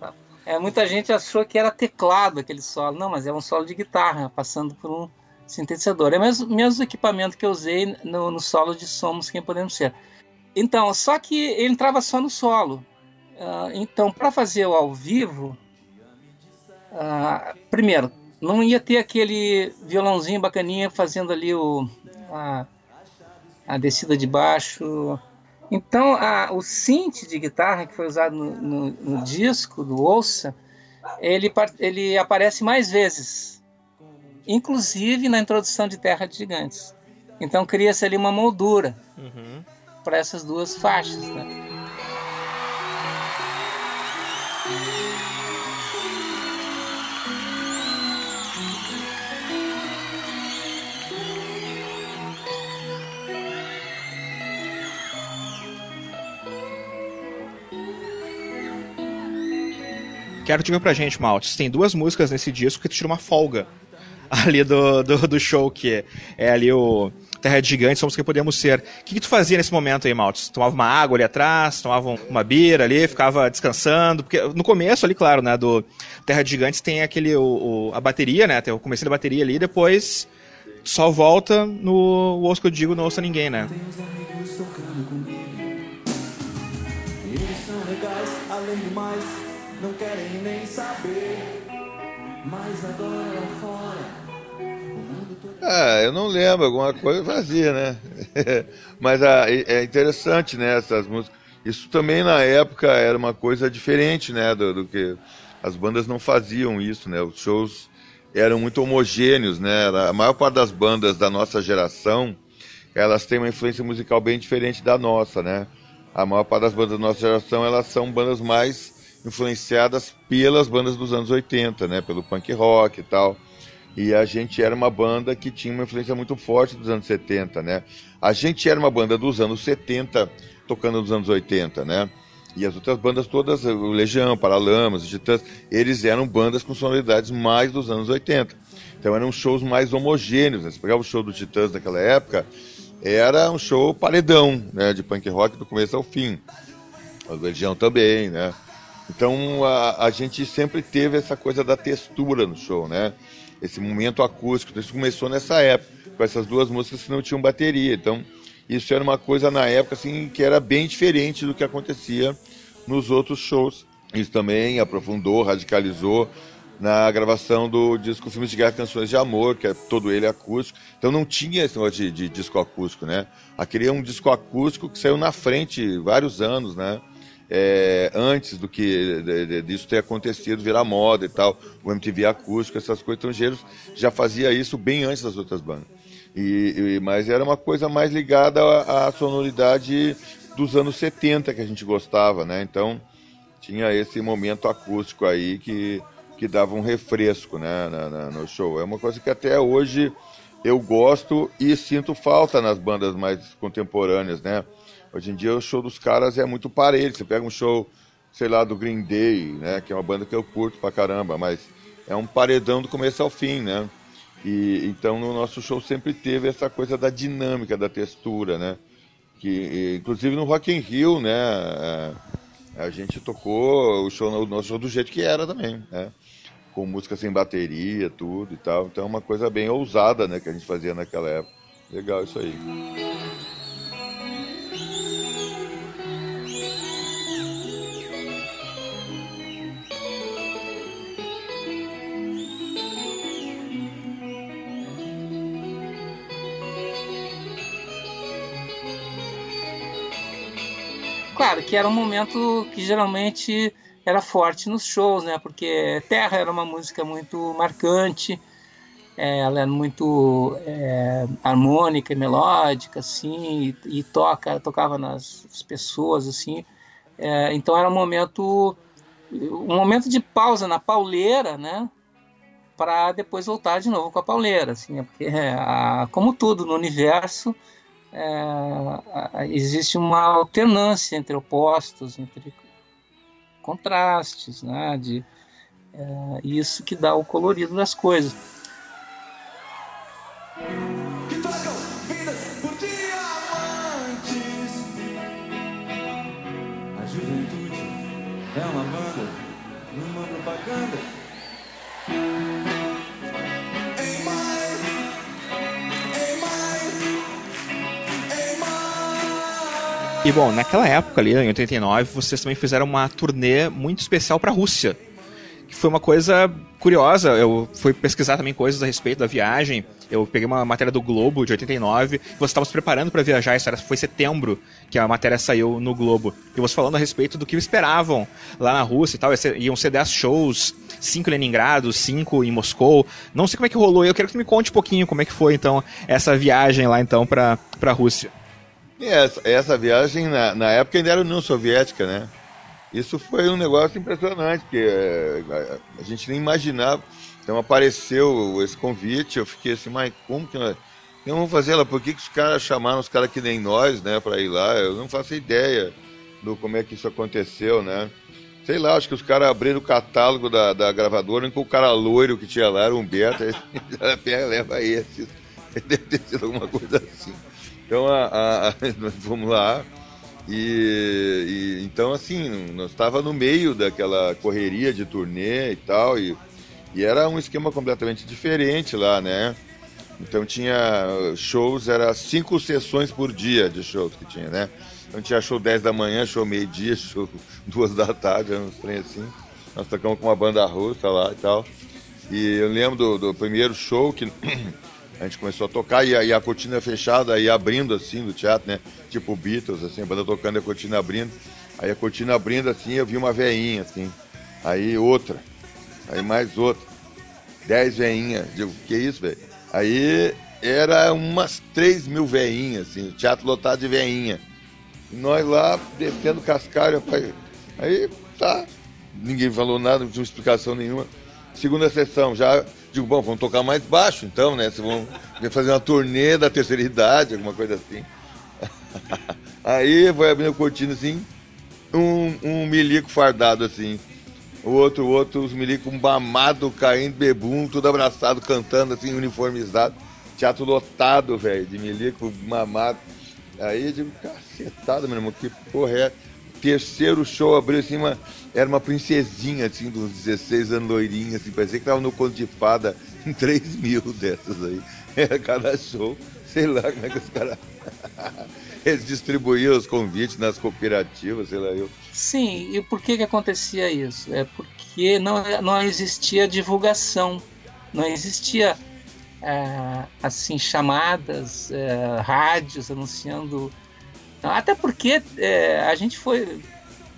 É, muita gente achou que era teclado aquele solo. Não, mas é um solo de guitarra, passando por um sintetizador. É o mesmo, mesmo equipamento que eu usei no, no solo de Somos Quem Podemos Ser. Então, só que ele entrava só no solo. Uh, então, para fazer o ao vivo, uh, primeiro, não ia ter aquele violãozinho bacaninha fazendo ali o, a, a descida de baixo. Então, a, o synth de guitarra que foi usado no, no, no disco do Ouça, ele, ele aparece mais vezes, inclusive na introdução de Terra de Gigantes. Então, cria-se ali uma moldura. Uhum para essas duas faixas. Né? Quero dizer pra gente, Maltes, tem duas músicas nesse disco que tu tira uma folga ali do, do, do show, que é ali o terra de gigantes, somos quem podemos ser. O que, que tu fazia nesse momento aí, Maltz? Tomava uma água ali atrás, tomava uma beira ali, ficava descansando? Porque no começo ali, claro, né, do Terra de Gigantes tem aquele, o, o a bateria, né, tem o começo da bateria ali, depois só volta no o que eu digo, não ouça ninguém, né? Não querem nem saber. Mas agora fora ah, eu não lembro, alguma coisa fazia, né? <laughs> Mas ah, é interessante, né, essas músicas. Isso também na época era uma coisa diferente, né, do, do, que as bandas não faziam isso, né? Os shows eram muito homogêneos, né? A maior parte das bandas da nossa geração, elas têm uma influência musical bem diferente da nossa, né? A maior parte das bandas da nossa geração, elas são bandas mais influenciadas pelas bandas dos anos 80, né? Pelo punk rock e tal. E a gente era uma banda que tinha uma influência muito forte dos anos 70, né? A gente era uma banda dos anos 70, tocando nos anos 80, né? E as outras bandas todas, o Legião, Paralamas, Titãs, eles eram bandas com sonoridades mais dos anos 80. Então eram shows mais homogêneos. Né? Você pegava o show do Titãs daquela época, era um show paredão, né? De punk rock do começo ao fim. O Legião também, né? Então a, a gente sempre teve essa coisa da textura no show, né? Esse momento acústico. Isso começou nessa época, com essas duas músicas que não tinham bateria. Então, isso era uma coisa na época assim que era bem diferente do que acontecia nos outros shows. Isso também aprofundou, radicalizou na gravação do disco Filmes de Guerra Canções de Amor, que é todo ele acústico. Então não tinha esse negócio de, de disco acústico, né? Aquele é um disco acústico que saiu na frente vários anos, né? É, antes do que de, de, disso ter acontecido, virar moda e tal, o MTV acústico, essas coisas estrangeiros, já fazia isso bem antes das outras bandas. E, e mas era uma coisa mais ligada à, à, sonoridade dos anos 70 que a gente gostava, né? Então tinha esse momento acústico aí que, que dava um refresco né, na, na, no show. É uma coisa que até hoje eu gosto e sinto falta nas bandas mais contemporâneas, né? Hoje em dia o show dos caras é muito parelho. Você pega um show, sei lá, do Green Day, né? Que é uma banda que eu curto pra caramba, mas é um paredão do começo ao fim, né? E então no nosso show sempre teve essa coisa da dinâmica, da textura, né? Que inclusive no Rock in Rio, né? É, A gente tocou o show, o nosso show do jeito que era também, né? Com música sem bateria, tudo e tal. Então é uma coisa bem ousada, né, que a gente fazia naquela época. Legal isso aí. Claro que era um momento que geralmente era forte nos shows, né? Porque Terra era uma música muito marcante, é, ela é muito é, harmônica e melódica, assim, e, e, toca, tocava nas pessoas, assim. É, então era um momento, um momento de pausa na pauleira, né? Para depois voltar de novo com a pauleira, assim, né? porque a, como tudo no universo é, existe uma alternância entre opostos, entre contrastes, né? De, é, isso que dá o colorido das coisas. Juventude é uma banda propaganda. E bom, naquela época ali, em 89, vocês também fizeram uma turnê muito especial para a Rússia. Que foi uma coisa curiosa. Eu fui pesquisar também coisas a respeito da viagem. Eu peguei uma matéria do Globo de 89. Você estava se preparando para viajar, isso era, foi setembro que a matéria saiu no Globo. E você falando a respeito do que esperavam lá na Rússia e tal. Iam ser 10 shows, 5 em Leningrado, 5 em Moscou. Não sei como é que rolou. Eu quero que tu me conte um pouquinho como é que foi então essa viagem lá então para a Rússia. Essa, essa viagem, na, na época, ainda era União Soviética, né? Isso foi um negócio impressionante, porque é, a, a gente nem imaginava. Então apareceu esse convite, eu fiquei assim, mas como que nós então, vamos fazer lá? Por que, que os caras chamaram os caras que nem nós, né, para ir lá? Eu não faço ideia do como é que isso aconteceu, né? Sei lá, acho que os caras abriram o catálogo da, da gravadora, com o cara loiro que tinha lá, era o Humberto, <laughs> aí, leva esse. <laughs> Deve ter sido alguma coisa assim. Então, a, a, a, <laughs> fomos lá e, e então, assim, nós estava no meio daquela correria de turnê e tal, e, e era um esquema completamente diferente lá, né? Então tinha shows, era cinco sessões por dia de shows que tinha, né? Então tinha show 10 da manhã, show meio-dia, <laughs> show duas da tarde, uns trem assim. Nós tocamos com uma banda russa lá e tal. E eu lembro do, do primeiro show que <clears throat> a gente começou a tocar e a, e a cortina fechada e abrindo assim do teatro, né? Tipo Beatles, assim, a banda tocando e a cortina abrindo. Aí a cortina abrindo assim, eu vi uma veinha, assim. Aí outra. Aí mais outra. Dez veinhas. Digo, que isso, velho? Aí era umas três mil veinhas, assim, o teatro lotado de veinha. E nós lá descendo cascalho, aí tá. Ninguém falou nada, não tinha explicação nenhuma. Segunda sessão, já Digo, bom, vamos tocar mais baixo então, né? Vocês vão fazer uma turnê da terceira idade, alguma coisa assim. <laughs> Aí foi abrindo cortina assim, um, um milico fardado assim. O outro, o outro, os milicos mamado caindo, bebum, tudo abraçado, cantando assim, uniformizado. Teatro lotado, velho, de milico mamado. Aí eu digo, cacetada, meu irmão, que porra é? Terceiro show abriu assim uma era uma princesinha, assim, de uns 16 anos, loirinha, assim, parecia que tava no conto de fada <laughs> em 3 mil dessas aí. Era cada show, sei lá como é que os caras. <laughs> Eles distribuíam os convites nas cooperativas, sei lá eu. Sim, e por que que acontecia isso? É porque não, não existia divulgação, não existia é, assim chamadas, é, rádios anunciando. Até porque é, a gente foi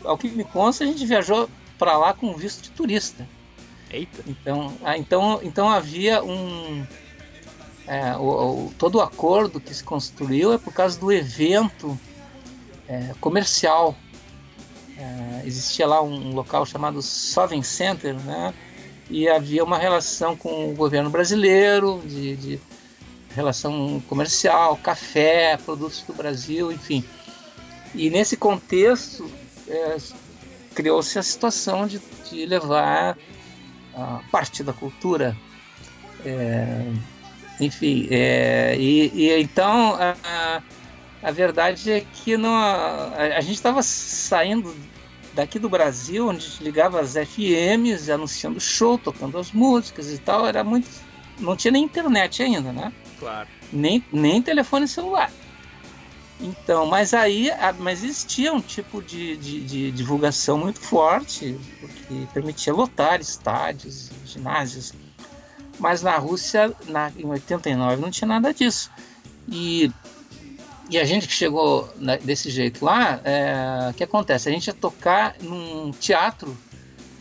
ao que me consta, a gente viajou para lá com visto de turista. Eita. Então, então, então havia um. É, o, o, todo o acordo que se construiu é por causa do evento é, comercial. É, existia lá um local chamado Sovereign Center, né? E havia uma relação com o governo brasileiro, de, de relação comercial, café, produtos do Brasil, enfim. E nesse contexto, é, criou-se a situação de, de, levar a parte da cultura. É, enfim, é, e, e, então a, a, verdade é que não, a, a gente estava saindo daqui do Brasil, onde a gente ligava as FMs, anunciando show, tocando as músicas e tal, era muito. Não tinha nem internet ainda, né? Claro. Nem, nem telefone celular. Então, mas aí mas existia um tipo de, de, de divulgação muito forte, porque permitia lotar estádios, ginásios. Mas na Rússia, na, em 89, não tinha nada disso. E, e a gente que chegou na, desse jeito lá, é, o que acontece? A gente ia tocar num teatro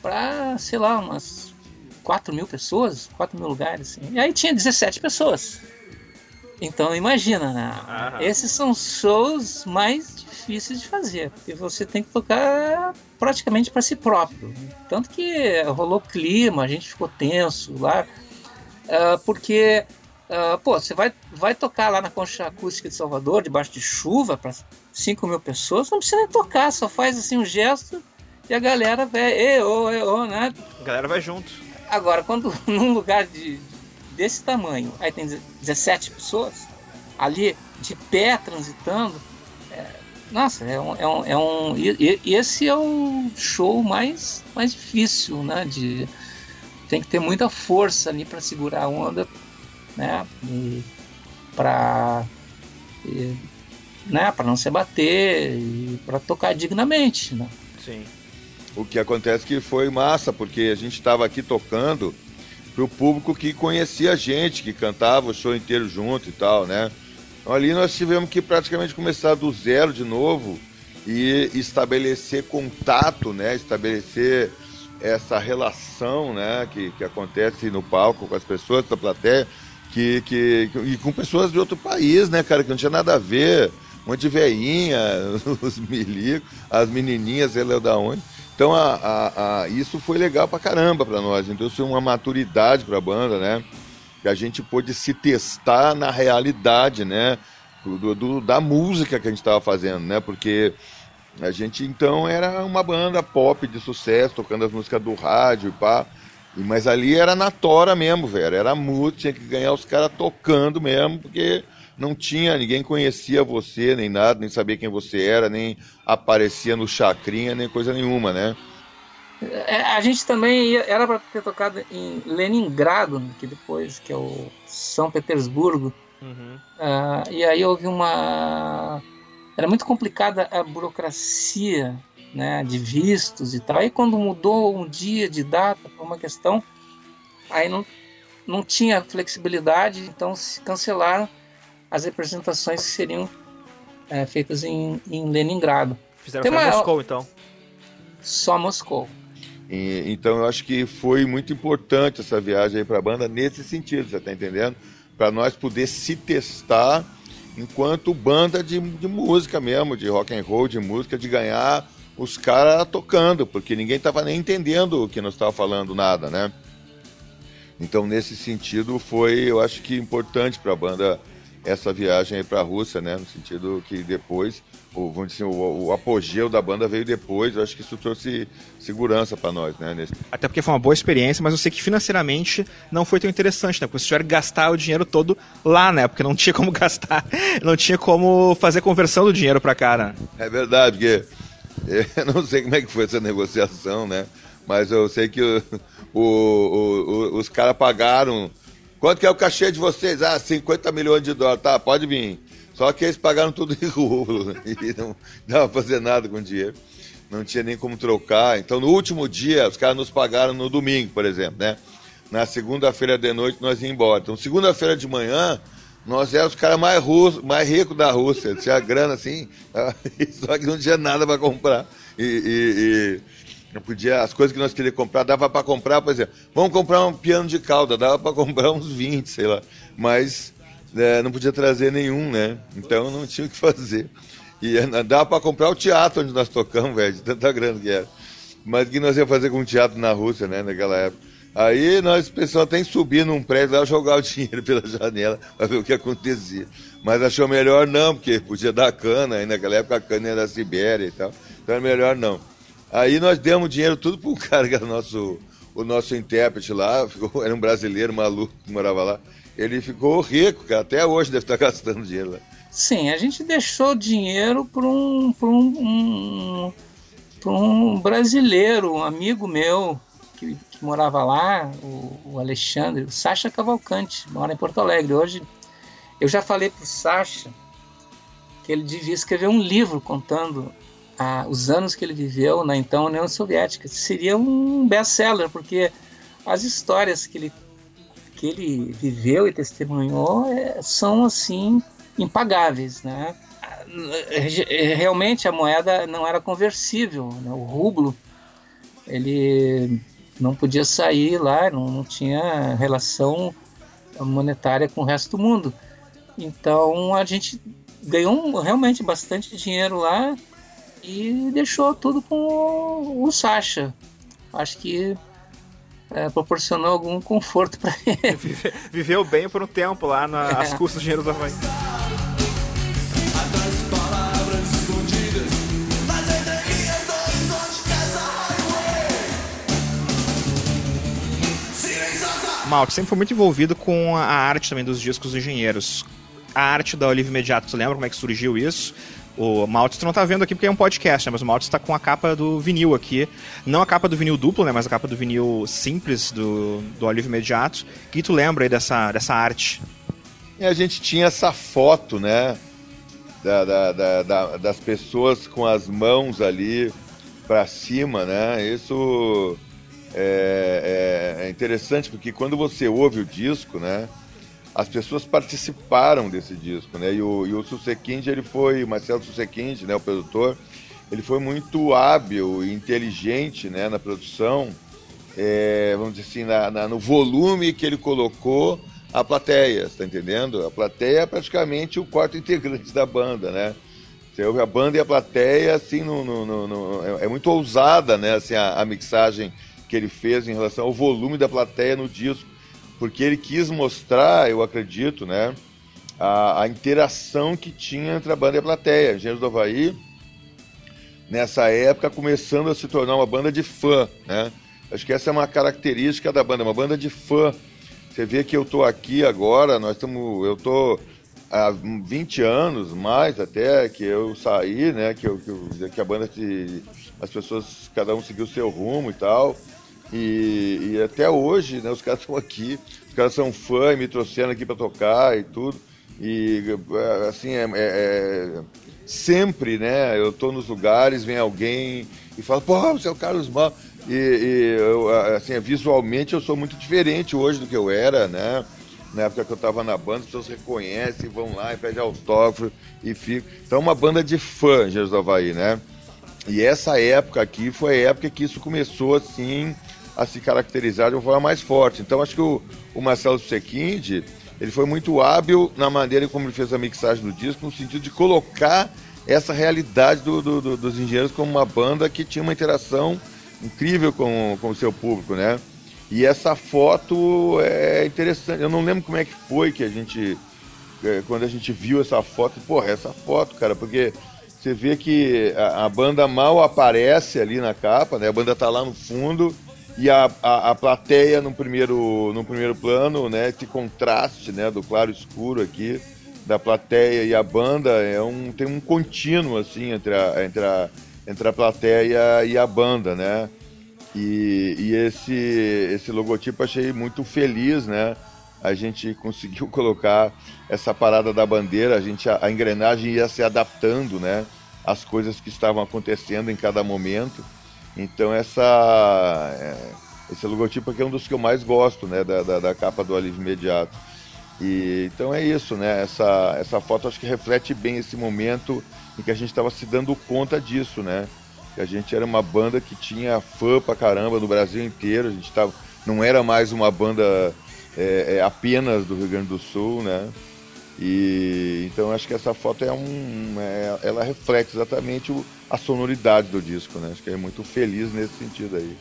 para, sei lá, umas 4 mil pessoas, 4 mil lugares. Assim. E aí tinha 17 pessoas. Então imagina, né? Aham. Esses são shows mais difíceis de fazer, porque você tem que tocar praticamente para si próprio. Tanto que rolou clima, a gente ficou tenso lá, uh, porque uh, pô, você vai, vai tocar lá na Concha Acústica de Salvador, debaixo de chuva, para 5 mil pessoas, não precisa nem tocar, só faz assim um gesto e a galera vai, e ô, e ô, né? A galera vai junto. Agora, quando <laughs> num lugar de, desse tamanho, aí tem 17 pessoas ali de pé transitando. É, nossa, é um, é um, é um e, e esse é o show mais, mais difícil, né? De, tem que ter muita força ali para segurar a onda, né? Para né? Para não se bater e para tocar dignamente, né? Sim. O que acontece que foi massa, porque a gente estava aqui tocando para o público que conhecia a gente, que cantava o show inteiro junto e tal, né? Então, ali nós tivemos que praticamente começar do zero de novo e estabelecer contato, né? Estabelecer essa relação, né? Que, que acontece no palco com as pessoas da plateia, que, que, e com pessoas de outro país, né, cara? Que não tinha nada a ver. Um monte de veinha, <laughs> os milicos, as menininhas, sei lá da onde. Então a, a, a, isso foi legal pra caramba pra nós. Então isso foi uma maturidade pra banda, né? Que a gente pôde se testar na realidade, né? Do, do da música que a gente estava fazendo, né? Porque a gente então era uma banda pop de sucesso, tocando as músicas do rádio e pá. Mas ali era na tora mesmo, velho. Era música, tinha que ganhar os caras tocando mesmo, porque não tinha, ninguém conhecia você, nem nada, nem sabia quem você era, nem aparecia no chacrinha, nem coisa nenhuma, né? É, a gente também ia, era para ter tocado em Leningrado, que depois, que é o São Petersburgo. Uhum. Uh, e aí houve uma. Era muito complicada a burocracia né, de vistos e tal. Aí quando mudou um dia de data por uma questão, aí não, não tinha flexibilidade, então se cancelaram as representações que seriam é, feitas em, em Leningrado. Fizeram Tem uma... Moscou, então. Só Moscou. E, então eu acho que foi muito importante essa viagem aí para a banda nesse sentido, você está entendendo? Para nós poder se testar enquanto banda de, de música mesmo, de rock and roll, de música, de ganhar os caras tocando, porque ninguém estava nem entendendo o que nós estava falando nada, né? Então nesse sentido foi, eu acho que importante para a banda essa viagem para a Rússia, né? No sentido que depois, o, vamos dizer, o, o, apogeu da banda veio depois. Eu acho que isso trouxe segurança para nós, né? Nesse... Até porque foi uma boa experiência, mas eu sei que financeiramente não foi tão interessante, né? Porque vocês tiveram que gastar o dinheiro todo lá, né? Porque não <laughs> tinha como gastar, não tinha como fazer conversão do dinheiro para cá, né? É verdade, porque <laughs> eu não sei como é que foi essa negociação, né? Mas eu sei que o, o, os caras pagaram Quanto que é o cachê de vocês? Ah, 50 milhões de dólares. Tá, pode vir. Só que eles pagaram tudo em rublo <laughs> e não dava pra fazer nada com dinheiro. Não tinha nem como trocar. Então, no último dia, os caras nos pagaram no domingo, por exemplo, né? Na segunda-feira de noite, nós íamos embora. Então, segunda-feira de manhã, nós éramos os caras mais, mais ricos da Rússia. Tinha grana assim, <laughs> só que não tinha nada para comprar. e, e, e não podia, as coisas que nós queríamos comprar, dava para comprar, por exemplo, vamos comprar um piano de cauda, dava para <laughs> comprar uns 20, sei lá. Mas é, não podia trazer nenhum, né? Então não tinha o que fazer. E é, dava para comprar o teatro onde nós tocamos, velho, de tanta grana que era. Mas o que nós ia fazer com o teatro na Rússia, né, naquela época? Aí nós pensamos até em subir num prédio lá jogar o <laughs> dinheiro pela janela para ver o que acontecia. Mas achou melhor não, porque podia dar cana, aí naquela época a cana era da Sibéria e tal. Então era melhor não. Aí nós demos dinheiro tudo para <laughs> cara que era nosso, o nosso intérprete lá, ficou, <laughs> era um brasileiro maluco que morava lá. Ele ficou rico, cara, até hoje deve estar <laughs> gastando dinheiro lá. Sim, a gente deixou dinheiro para um, um, um, um brasileiro, um amigo meu que, que morava lá, o, o, Alexandre, o Sacha Cavalcante, mora em Porto Alegre. Hoje eu já falei para o Sacha que ele devia escrever um livro contando ah, os anos que ele viveu na então União Soviética. Seria um best-seller, porque as histórias que ele, que ele viveu e testemunhou é, são assim impagáveis, né? Realmente a moeda não era conversível, né? o rublo ele não podia sair lá, não, não tinha relação monetária com o resto do mundo. Então a gente ganhou realmente bastante dinheiro lá e deixou tudo com o, Sasha. Acho que é, proporcionou algum conforto para ele. <laughs> Viveu bem por um tempo lá nas é. custas do dinheiro do Havaí. Malte sempre foi muito envolvido com a arte também dos discos dos engenheiros. A arte da Olive Imediato, você lembra como é que surgiu isso? O Maltz tu não tá vendo aqui porque é um podcast, né? Mas o Maltz tá com a capa do vinil aqui. Não a capa do vinil duplo, né? Mas a capa do vinil simples do, do Olive Imediato. Que tu lembra aí dessa, dessa arte? E a gente tinha essa foto, né? Da, da, da, da das pessoas com as mãos ali para cima, né? Isso é, é, é interessante porque quando você ouve o disco, né? As pessoas participaram desse disco, né? E o, e o Susekind, ele foi, Marcelo Susekind, né, o produtor, ele foi muito hábil e inteligente, né, na produção, é, vamos dizer assim, na, na, no volume que ele colocou a plateia, tá entendendo? A plateia é praticamente o quarto <laughs> integrante da banda, né? Você ouve a banda e a plateia, assim, no, no, no é, é, muito ousada, né, assim, a, a mixagem que ele fez em relação ao volume da plateia no disco porque ele quis mostrar, eu acredito, né, a, a interação que tinha entre a banda e a plateia. Engenheiros do Havaí, nessa época, começando a se tornar uma banda de fã, né? Acho que essa é uma característica da banda, uma banda de fã. Você vê que eu tô aqui agora, nós estamos, eu tô há 20 anos mais até que eu saí, né? Que, eu, que, eu, que a banda se, as pessoas cada um seguiu o seu rumo e tal. E, e até hoje, né, os caras estão aqui, os caras são fãs, me trouxeram aqui para tocar e tudo. E assim, é, é, é, sempre, né? Eu tô nos lugares, vem alguém e fala, pô, você é o Carlos Mal. E, e eu, assim, visualmente eu sou muito diferente hoje do que eu era, né? Na época que eu estava na banda, as pessoas reconhecem, vão lá e pedem autógrafo e ficam. Então, uma banda de fãs, Jesus Havaí, né? E essa época aqui foi a época que isso começou assim a se caracterizar de uma forma mais forte. Então acho que o, o Marcelo Sequinde, ele foi muito hábil na maneira como ele fez a mixagem do disco, no sentido de colocar essa realidade do, do, do, dos engenheiros como uma banda que tinha uma interação incrível com, com o seu público, né? E essa foto é interessante. Eu não lembro como é que foi que a gente. É, quando a gente viu essa foto, porra, essa foto, cara, porque você vê que a, a banda mal aparece ali na capa, né? A banda tá lá no fundo e a, a, a, plateia no primeiro, no primeiro plano, né? Esse contraste, né? Do claro escuro aqui da plateia e a banda é um tem um contínuo assim entre a, entre a, entre a plateia e a banda, né? E, e esse esse logotipo achei muito feliz, né? A gente <laughs> conseguiu colocar essa parada da bandeira, a gente a, a engrenagem ia se adaptando, né? As coisas que estavam acontecendo em cada momento. Então essa, é, esse logotipo aqui é um dos que eu mais gosto, né, da, da, da capa do Alívio Imediato. E, então é isso, né, essa, essa foto acho que reflete bem esse momento em que a gente estava se dando conta disso, né, que a gente era uma banda que tinha fã pra caramba no Brasil inteiro, a gente tava, não era mais uma banda é, é, apenas do Rio Grande do Sul, né, e então acho que essa foto é um, é, ela reflete exatamente o, a sonoridade do disco, né? Acho que é muito feliz nesse sentido aí.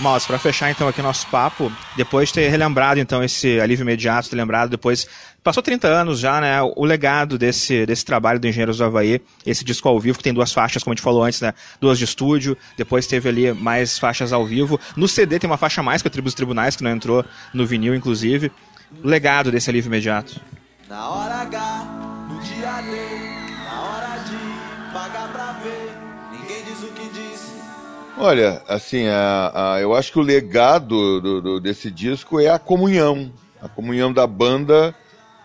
Mas para fechar então aqui nosso papo, depois de ter relembrado então esse alívio imediato, ter lembrado depois passou 30 anos já, né? O legado desse, desse trabalho do Engenheiros do Havaí, esse disco ao vivo, que tem duas faixas, como a gente falou antes, né? Duas de estúdio, depois teve ali mais faixas ao vivo. No CD tem uma faixa mais, que é o Tribos Tribunais, que não entrou no vinil, inclusive. O legado desse alívio imediato. Na hora H, no dia D, na hora de pagar pra ver, ninguém diz o que disse. Olha, assim, a, a, eu acho que o legado do, do, desse disco é a comunhão. A comunhão da banda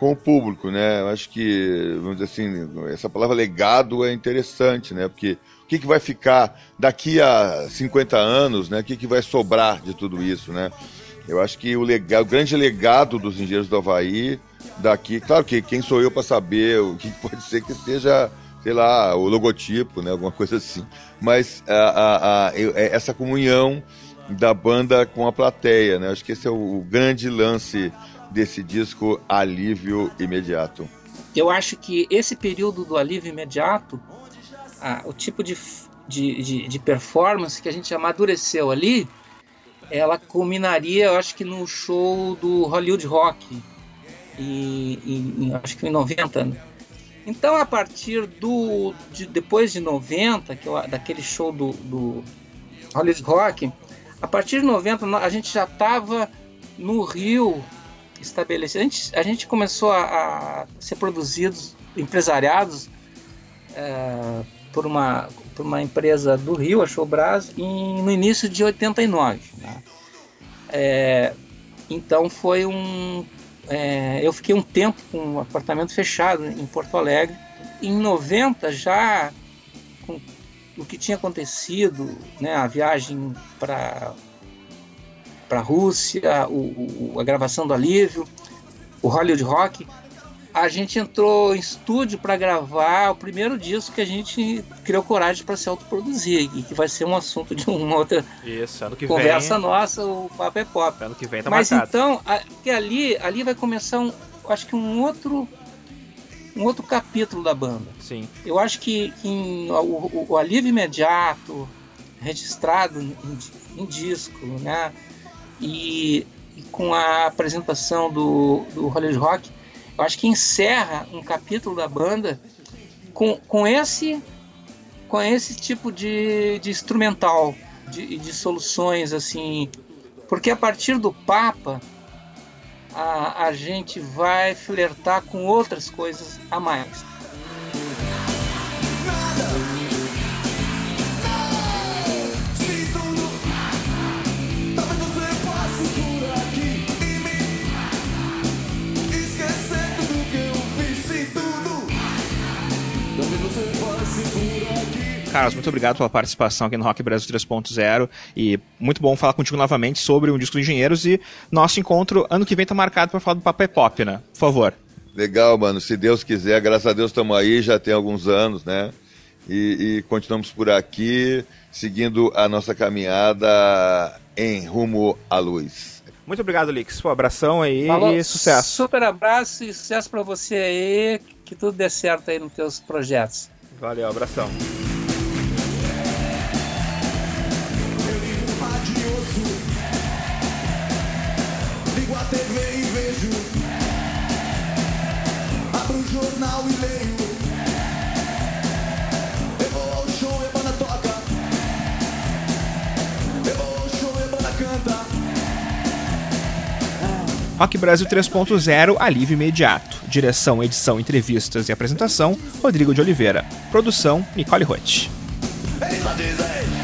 com o público, né? Eu acho que, vamos dizer assim, essa palavra legado é interessante, né? Porque o que, que vai ficar daqui a 50 anos, né? O que, que vai sobrar de tudo isso, né? Eu acho que o, legado, o grande legado dos engenheiros do Havaí daqui, claro que quem sou eu para saber o que pode ser que seja, sei lá, o logotipo, né? Alguma coisa assim. Mas a, a, a, é essa comunhão da banda com a plateia, né? Acho que esse é o, o grande lance desse disco Alívio Imediato? Eu acho que esse período do alívio imediato, ah, o tipo de, de, de, de, performance que a gente amadureceu ali, ela culminaria, eu acho que no show do Hollywood Rock, e, e, acho que em 90. Né? Então, a partir do de, depois de 90, que eu, daquele show do, do Hollywood Rock, a partir de 90 a gente já estava no Rio estabelecido. A gente, a gente começou a, a ser produzidos, empresariados é, por, uma, por uma empresa do Rio, a Showbras, em, no início de 89. Né? É, então foi um. É, eu fiquei um tempo com um apartamento fechado em Porto Alegre. Em 90 já com o que tinha acontecido, né, a viagem para para a Rússia, o, o, a gravação do Alívio, o Hollywood Rock, a gente entrou em estúdio para gravar o primeiro disco que a gente criou coragem para se autoproduzir e que vai ser um assunto de uma outra Isso, conversa vem, nossa, o Papo é Pop. Ano que vem tá Mas marcado. então, a, que ali, ali vai começar um, acho que um outro um outro capítulo da banda. Sim. Eu acho que, que em, o, o, o alívio imediato registrado em, em disco, né? E, e com a apresentação do, do Hollywood Rock, eu acho que encerra um capítulo da banda com, com esse com esse tipo de, de instrumental, de, de soluções assim, porque a partir do Papa a, a gente vai flertar com outras coisas a mais. Carlos, muito obrigado pela participação aqui no Rock Brasil 3.0 e muito bom falar contigo novamente sobre um disco de engenheiros e nosso encontro ano que vem tá marcado para falar do Papo é Pop, né? Por favor. Legal, mano. Se Deus quiser, graças a Deus estamos aí, já tem alguns anos, né? E, e, continuamos por aqui, seguindo a nossa caminhada em rumo à luz. Muito obrigado, Lix. Um abração aí Falou, e sucesso. Super abraço e sucesso para você aí, que tudo dê certo aí nos teus projetos. Valeu, abração. E leio. Eu vou ao show a banda toca. Eu vou ao show a banda canta. Rock Brasil 3.0 Alívio Imediato. Direção, edição, entrevistas e apresentação: Rodrigo de Oliveira. Produção: Nicole Roth. Isso